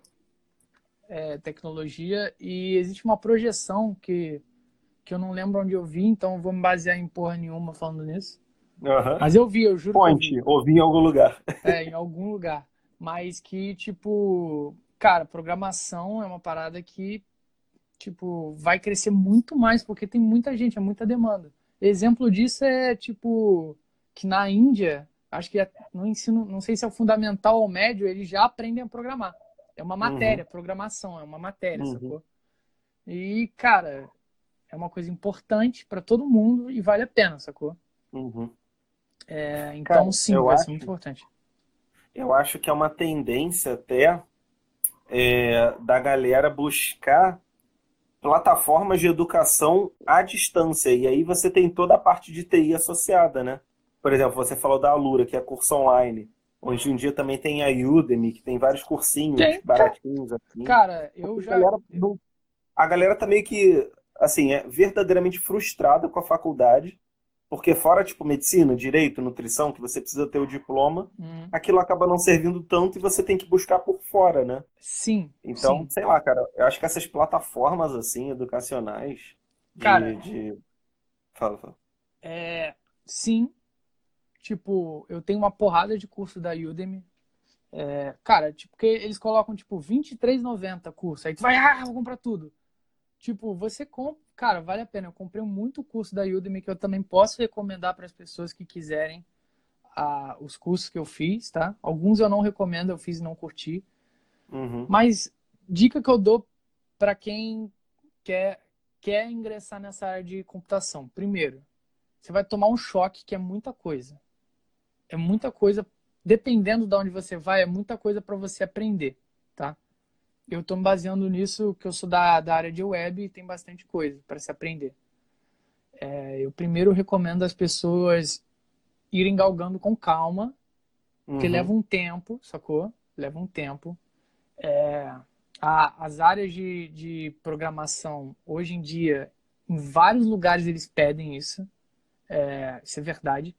Speaker 2: é, tecnologia e existe uma projeção que, que eu não lembro onde eu vi, então eu vou me basear em porra nenhuma falando nisso.
Speaker 1: Aham.
Speaker 2: Mas eu vi, eu juro que eu
Speaker 1: ouvi em algum lugar.
Speaker 2: É, em algum lugar. Mas que, tipo, cara, programação é uma parada que, tipo, vai crescer muito mais porque tem muita gente, é muita demanda. Exemplo disso é, tipo, que na Índia, acho que é no ensino, não sei se é o fundamental ou médio, eles já aprendem a programar. É uma matéria, programação, é uma matéria,
Speaker 1: Uhum.
Speaker 2: sacou? E, cara, é uma coisa importante para todo mundo e vale a pena, sacou?
Speaker 1: Uhum.
Speaker 2: É, então, Cara, sim, vai acho, ser muito importante.
Speaker 1: Eu acho que é uma tendência até é, da galera buscar plataformas de educação à distância. E aí você tem toda a parte de TI associada, né? Por exemplo, você falou da Alura, que é curso online. Hoje em dia também tem a Udemy, que tem vários cursinhos tem, baratinhos. Assim.
Speaker 2: Cara, eu já.
Speaker 1: A galera, a galera tá meio que, assim, é verdadeiramente frustrada com a faculdade, porque fora, tipo, medicina, direito, nutrição, que você precisa ter o diploma, hum. aquilo acaba não servindo tanto e você tem que buscar por fora, né?
Speaker 2: Sim.
Speaker 1: Então,
Speaker 2: sim.
Speaker 1: sei lá, cara, eu acho que essas plataformas, assim, educacionais, de...
Speaker 2: Cara,
Speaker 1: de... Fala, fala.
Speaker 2: É, sim, Tipo, eu tenho uma porrada de curso da Udemy. É, cara, tipo, porque eles colocam, tipo, R$23,90 curso. Aí tu vai, ah, vou comprar tudo. Tipo, você compra. Cara, vale a pena. Eu comprei muito curso da Udemy que eu também posso recomendar para as pessoas que quiserem a, os cursos que eu fiz, tá? Alguns eu não recomendo, eu fiz e não curti.
Speaker 1: Uhum.
Speaker 2: Mas dica que eu dou para quem quer, quer ingressar nessa área de computação. Primeiro, você vai tomar um choque que é muita coisa é muita coisa, dependendo de onde você vai, é muita coisa para você aprender? Eu estou me baseando nisso, que eu sou da, da área de web e tem bastante coisa para se aprender. É, eu primeiro recomendo as pessoas irem galgando com calma, porque uhum. leva um tempo, sacou? Leva um tempo. É, a, as áreas de, de programação, hoje em dia, em vários lugares eles pedem isso. É, isso é verdade.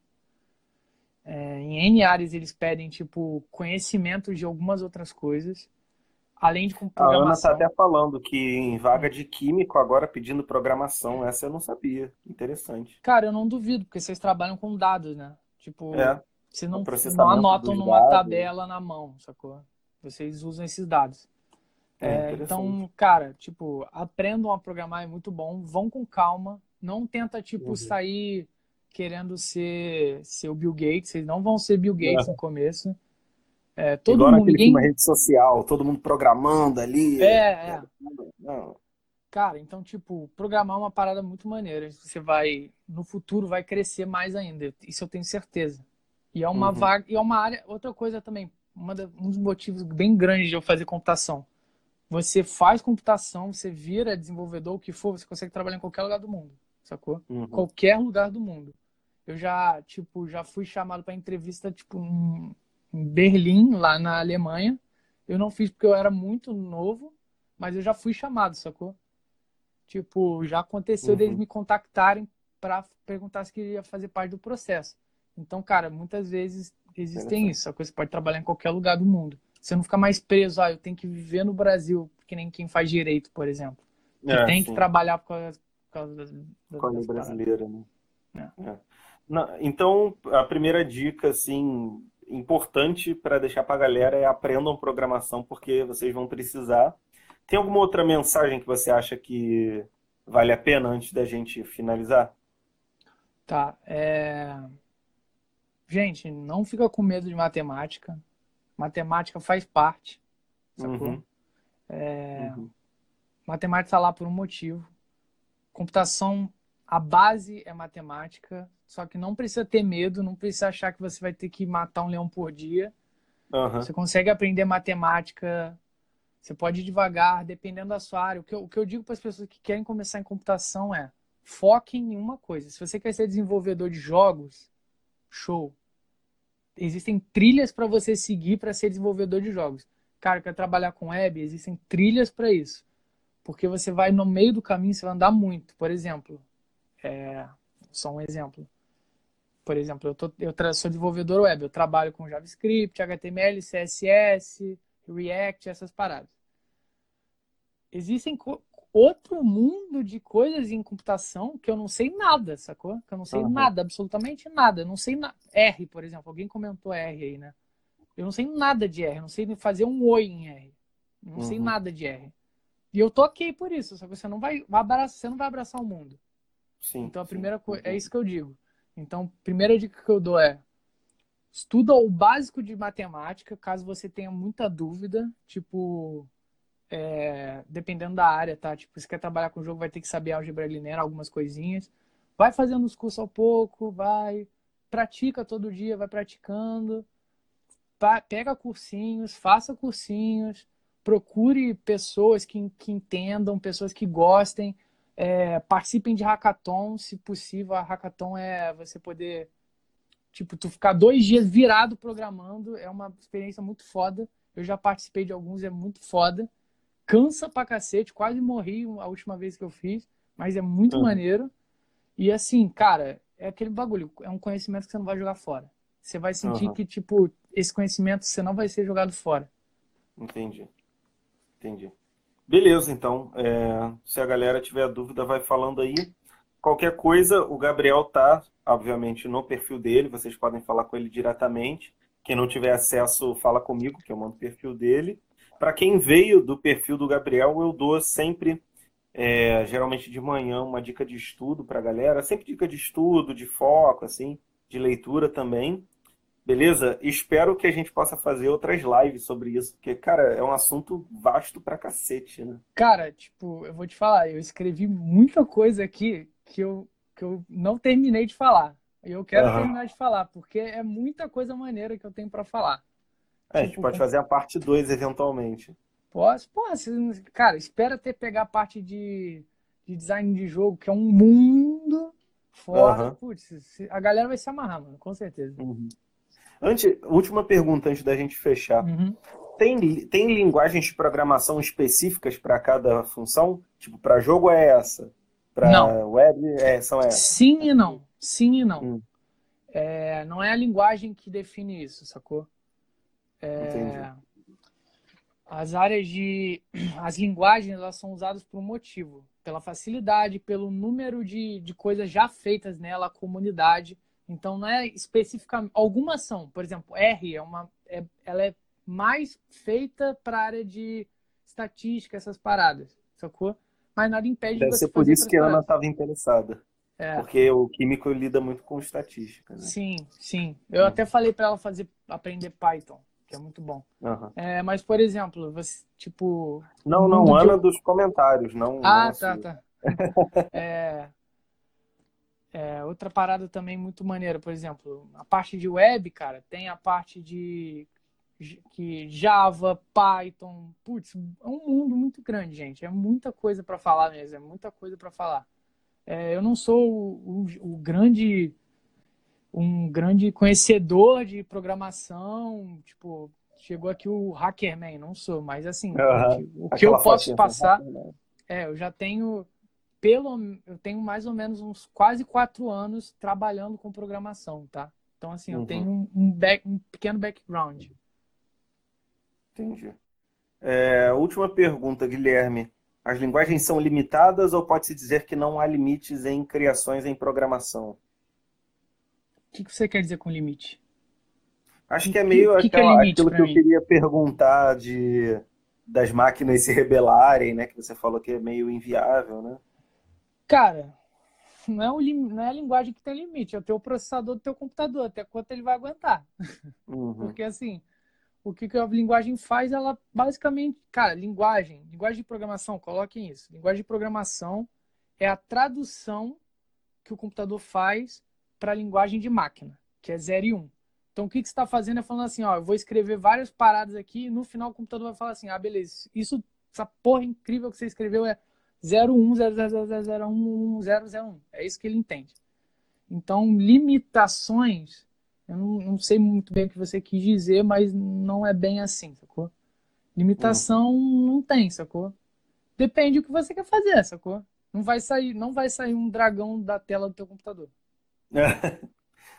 Speaker 2: É, em N áreas eles pedem, tipo, conhecimento de algumas outras coisas, além de com programação.
Speaker 1: A Ana está até falando que em vaga de químico agora pedindo programação, essa eu não sabia. Interessante.
Speaker 2: Cara, eu não duvido, porque vocês trabalham com dados, né? Tipo, é, vocês não, não anotam numa dados. tabela na mão, sacou? Vocês usam esses dados. É, é, então, cara, tipo, aprendam a programar, é muito bom. Vão com calma. Não tenta, tipo, uhum. sair querendo ser, ser o Bill Gates, eles não vão ser Bill Gates é. no começo. É, todo
Speaker 1: Igual
Speaker 2: mundo, ninguém...
Speaker 1: rede social, todo mundo programando ali.
Speaker 2: É, é. Não. Cara, então, tipo, programar é uma parada muito maneira. Você vai, no futuro, vai crescer mais ainda. Isso eu tenho certeza. E é uma uhum. vaga, e é uma área, outra coisa também, da, um dos motivos bem grandes de eu fazer computação. Você faz computação, você vira desenvolvedor, o que for, você consegue trabalhar em qualquer lugar do mundo, sacou?
Speaker 1: Uhum.
Speaker 2: Qualquer lugar do mundo. Eu já, tipo, já fui chamado para entrevista, tipo, em Berlim, lá na Alemanha. Eu não fiz porque eu era muito novo, mas eu já fui chamado, sacou? Tipo, já aconteceu uhum. deles me contactarem para perguntar se queria fazer parte do processo. Então, cara, muitas vezes existem isso, sacou? Você pode trabalhar em qualquer lugar do mundo. Você não fica mais preso, ah, eu tenho que viver no Brasil, que nem quem faz direito, por exemplo. Que é, tem sim. que trabalhar por causa, por causa das,
Speaker 1: das brasileira, né? É. É. Então, a primeira dica, assim, importante para deixar para a galera é aprendam programação, porque vocês vão precisar. Tem alguma outra mensagem que você acha que vale a pena antes da gente finalizar?
Speaker 2: Tá. É... Gente, não fica com medo de matemática. Matemática faz parte, sacou? Uhum. É... Uhum. Matemática está lá por um motivo. Computação a base é matemática, só que não precisa ter medo, não precisa achar que você vai ter que matar um leão por dia.
Speaker 1: Uhum.
Speaker 2: Você consegue aprender matemática, você pode ir devagar, dependendo da sua área. O que eu, o que eu digo para as pessoas que querem começar em computação é foque em uma coisa. Se você quer ser desenvolvedor de jogos, show. Existem trilhas para você seguir para ser desenvolvedor de jogos. Cara, quer trabalhar com web? Existem trilhas para isso. Porque você vai no meio do caminho, você vai andar muito. Por exemplo, é, só um exemplo. Por exemplo, eu, tô, eu sou desenvolvedor web, eu trabalho com JavaScript, HTML, CSS, React, essas paradas. Existem outro mundo de coisas em computação que eu não sei nada, sacou? Que eu não sei uhum. nada, absolutamente nada. Eu não sei na... R, por exemplo. Alguém comentou R aí, né? Eu não sei nada de R, eu não sei fazer um oi em R. Eu não uhum. sei nada de R. E eu tô ok por isso, só que você não vai, vai abraçar, você não vai abraçar o mundo.
Speaker 1: Sim,
Speaker 2: então a primeira coisa é isso que eu digo. Então, primeira dica que eu dou é estuda o básico de matemática, caso você tenha muita dúvida, tipo é, dependendo da área, tá? Tipo, se quer trabalhar com jogo, vai ter que saber álgebra linear, algumas coisinhas. Vai fazendo os cursos ao pouco, vai, pratica todo dia, vai praticando, pega cursinhos, faça cursinhos, procure pessoas que, que entendam, pessoas que gostem, é, participem de hackathon, se possível. A hackathon é você poder, tipo, tu ficar dois dias virado programando, é uma experiência muito foda. Eu já participei de alguns, é muito foda. Cansa pra cacete, quase morri a última vez que eu fiz, mas é muito uhum. maneiro. E assim, cara, é aquele bagulho, é um conhecimento que você não vai jogar fora. Você vai sentir uhum. que, tipo, esse conhecimento você não vai ser jogado fora.
Speaker 1: Entendi. Entendi. Beleza, então. É, se a galera tiver dúvida, vai falando aí. Qualquer coisa, o Gabriel tá, obviamente, no perfil dele. Vocês podem falar com ele diretamente. Quem não tiver acesso, fala comigo, que eu mando o perfil dele. Para quem veio do perfil do Gabriel, eu dou sempre é, geralmente de manhã, uma dica de estudo para a galera. Sempre dica de estudo, de foco, assim, de leitura também. Beleza? Espero que a gente possa fazer outras lives sobre isso, porque, cara, é um assunto vasto pra cacete, né?
Speaker 2: Cara, tipo, eu vou te falar, eu escrevi muita coisa aqui que eu, que eu não terminei de falar. E eu quero uhum. terminar de falar, porque é muita coisa maneira que eu tenho para falar.
Speaker 1: É, tipo, a gente tipo, pode fazer a parte 2 eventualmente.
Speaker 2: Posso? Posso. Cara, espera até pegar a parte de, de design de jogo, que é um mundo fora. Uhum. Putz, a galera vai se amarrar, mano, com certeza.
Speaker 1: Uhum. Antes, última pergunta antes da gente fechar. Uhum. Tem, tem linguagens de programação específicas para cada função? Tipo, para jogo é essa? Para web é, são essas?
Speaker 2: Sim e não. Sim e não. Hum. É, não é a linguagem que define isso, sacou? É, Entendi as áreas de. As linguagens elas são usadas por um motivo. Pela facilidade, pelo número de, de coisas já feitas nela, a comunidade. Então, não é especificamente. Algumas são, por exemplo, R é uma. É, ela é mais feita para a área de estatística, essas paradas, sacou? Mas nada impede
Speaker 1: Deve
Speaker 2: de você
Speaker 1: ser por isso que a Ana estava interessada. É. Porque o químico lida muito com estatística. Né?
Speaker 2: Sim, sim. Eu hum. até falei para ela fazer aprender Python que é muito bom. Uhum. É, mas, por exemplo, você, tipo.
Speaker 1: Não, não, Ana dos comentários, não.
Speaker 2: Ah, não tá, assim. tá. é, é, outra parada também muito maneira, por exemplo, a parte de web, cara, tem a parte de que Java, Python, putz, é um mundo muito grande, gente. É muita coisa para falar mesmo, é muita coisa para falar. É, eu não sou o, o, o grande um grande conhecedor de programação, tipo, chegou aqui o Hackerman, não sou, mas assim, uhum. o que eu posso passar, é, eu já tenho pelo, eu tenho mais ou menos uns quase quatro anos trabalhando com programação, tá? Então assim, uhum. eu tenho um, um, back, um pequeno background.
Speaker 1: Entendi. É, última pergunta, Guilherme. As linguagens são limitadas ou pode-se dizer que não há limites em criações em programação?
Speaker 2: que, que você quer dizer com limite?
Speaker 1: Acho que é meio que, aquela, que é aquilo que eu queria perguntar de das máquinas se rebelarem, né? Que você falou que é meio inviável, né?
Speaker 2: Cara, não é, lim... não é a linguagem que tem limite, é o teu processador do teu computador, até quanto ele vai aguentar. Uhum. Porque assim, o que, que a linguagem faz, ela basicamente, cara, linguagem, linguagem de programação, coloquem isso. Linguagem de programação é a tradução que o computador faz para a linguagem de máquina, que é 0 e 1. Um. Então, o que, que você está fazendo é falando assim, ó, eu vou escrever várias paradas aqui e no final o computador vai falar assim, ah, beleza, isso, essa porra incrível que você escreveu é 01, 00001, 001. É isso que ele entende. Então, limitações, eu não, não, sei muito bem o que você quis dizer, mas não é bem assim, sacou? Limitação não tem, sacou? Depende do que você quer fazer, sacou? Não vai sair, não vai sair um dragão da tela do teu computador.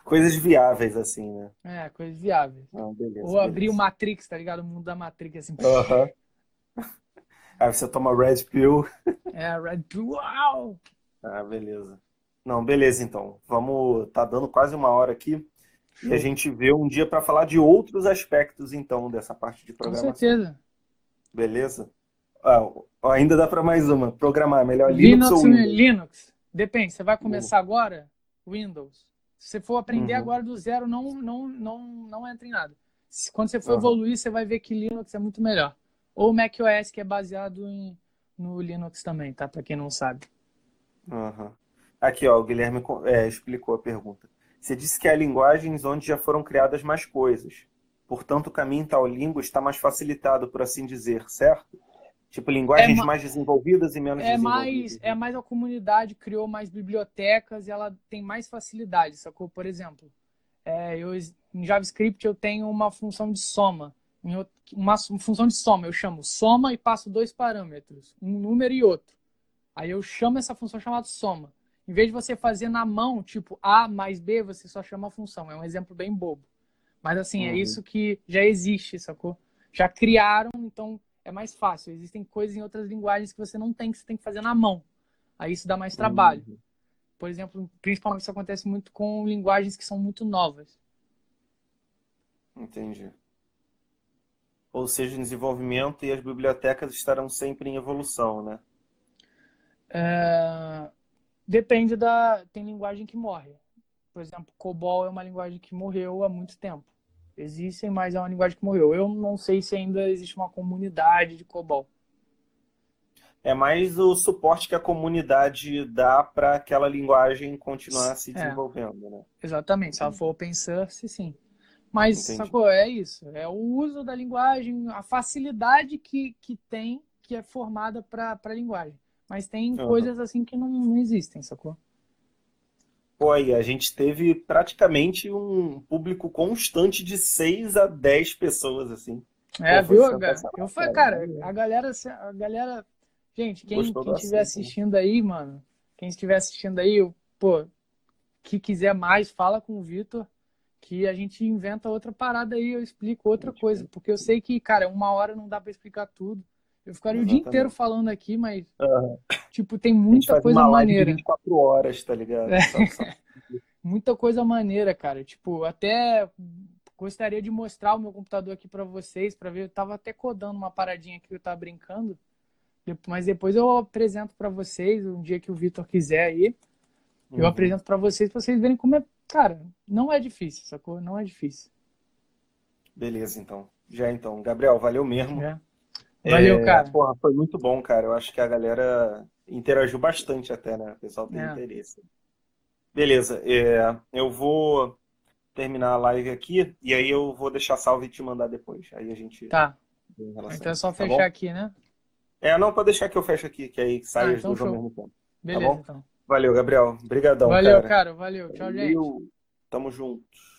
Speaker 1: coisas viáveis, assim, né?
Speaker 2: É, coisas viáveis.
Speaker 1: Beleza,
Speaker 2: Ou abrir beleza. o Matrix, tá ligado? O mundo da Matrix, assim. Uhum.
Speaker 1: Aí você toma Red Pill.
Speaker 2: É, Red Pill, uau!
Speaker 1: Ah, beleza. Não, beleza, então. Vamos. Tá dando quase uma hora aqui. E a gente vê um dia para falar de outros aspectos, então, dessa parte de programação. Com certeza. Beleza? Ah, ainda dá para mais uma. Programar melhor Linux, Linux ou Windows?
Speaker 2: Linux. Depende. Você vai começar agora? Windows. Se você for aprender uhum. agora do zero, não, não, não, não entra em nada. Quando você for uhum. evoluir, você vai ver que Linux é muito melhor. Ou o macOS, que é baseado em, no Linux também, tá? Para quem não sabe.
Speaker 1: Uhum. Aqui, ó, o Guilherme é, explicou a pergunta. Você disse que há linguagens onde já foram criadas mais coisas. Portanto, o caminho tal língua está mais facilitado, por assim dizer, certo? Tipo, linguagens é mais desenvolvidas e menos
Speaker 2: é
Speaker 1: desenvolvidas.
Speaker 2: Mais, é mais a comunidade criou mais bibliotecas e ela tem mais facilidade, sacou? Por exemplo, é, eu, em JavaScript eu tenho uma função de soma. Uma função de soma, eu chamo soma e passo dois parâmetros, um número e outro. Aí eu chamo essa função chamada soma. Em vez de você fazer na mão, tipo A mais B, você só chama a função. É um exemplo bem bobo. Mas assim, é uhum. é isso que já existe, sacou? Já criaram, então é mais fácil. Existem coisas em outras linguagens que você não tem, que você tem que fazer na mão. Aí isso dá mais trabalho. Uhum. Por exemplo, principalmente isso acontece muito com linguagens que são muito novas.
Speaker 1: Entendi. Ou seja, em desenvolvimento e as bibliotecas estarão sempre em evolução, né?
Speaker 2: É... Depende da. Tem linguagem que morre. Por exemplo, COBOL é uma linguagem que morreu há muito tempo existem, mas é uma linguagem que morreu. Eu não sei se ainda existe uma comunidade de COBOL.
Speaker 1: É mais o suporte que a comunidade dá para aquela linguagem continuar se é. desenvolvendo, é. né?
Speaker 2: Exatamente. Se ela for open source, sim. Mas, Entendi. sacou? É isso. É o uso da linguagem, a facilidade que, que tem, que é formada para a linguagem. Mas tem uhum. coisas assim que não, não existem, sacou?
Speaker 1: Pô, aí, a gente teve praticamente um público constante de 6 a 10 pessoas, assim.
Speaker 2: É, Pô, viu? Eu foi, cara, a galera, a galera. Gente, quem, quem estiver assistindo aí, mano, quem estiver assistindo aí, pô, que quiser mais, fala com o Vitor, que a gente inventa outra parada aí, eu explico outra coisa. Porque eu sei que, cara, uma hora não dá para explicar tudo. Eu ficaria Exatamente. o dia inteiro falando aqui, mas, uhum. tipo, tem muita coisa uma maneira.
Speaker 1: 24 horas, tá ligado? É.
Speaker 2: muita coisa maneira, cara. Tipo, até gostaria de mostrar o meu computador aqui para vocês, para ver. Eu tava até codando uma paradinha aqui que eu tava brincando. Mas depois eu apresento para vocês, um dia que o Vitor quiser aí. Eu uhum. apresento para vocês, pra vocês verem como é. Cara, não é difícil, sacou? Não é difícil.
Speaker 1: Beleza, então. Já então. Gabriel, valeu mesmo. É.
Speaker 2: Valeu, é, cara.
Speaker 1: Porra, foi muito bom, cara. Eu acho que a galera interagiu bastante até, né? O pessoal tem é. interesse. Beleza, é, eu vou terminar a live aqui e aí eu vou deixar salvo e te mandar depois. Aí a gente.
Speaker 2: Tá. Então é só tá fechar tá aqui, né?
Speaker 1: É, não, pode deixar que eu feche aqui, que aí sai ah, então
Speaker 2: ao mesmo tempo. Tá Beleza, tá então.
Speaker 1: Valeu, Gabriel. Obrigadão,
Speaker 2: Valeu, cara. cara. Valeu. Tchau, Valeu. gente.
Speaker 1: Tamo juntos.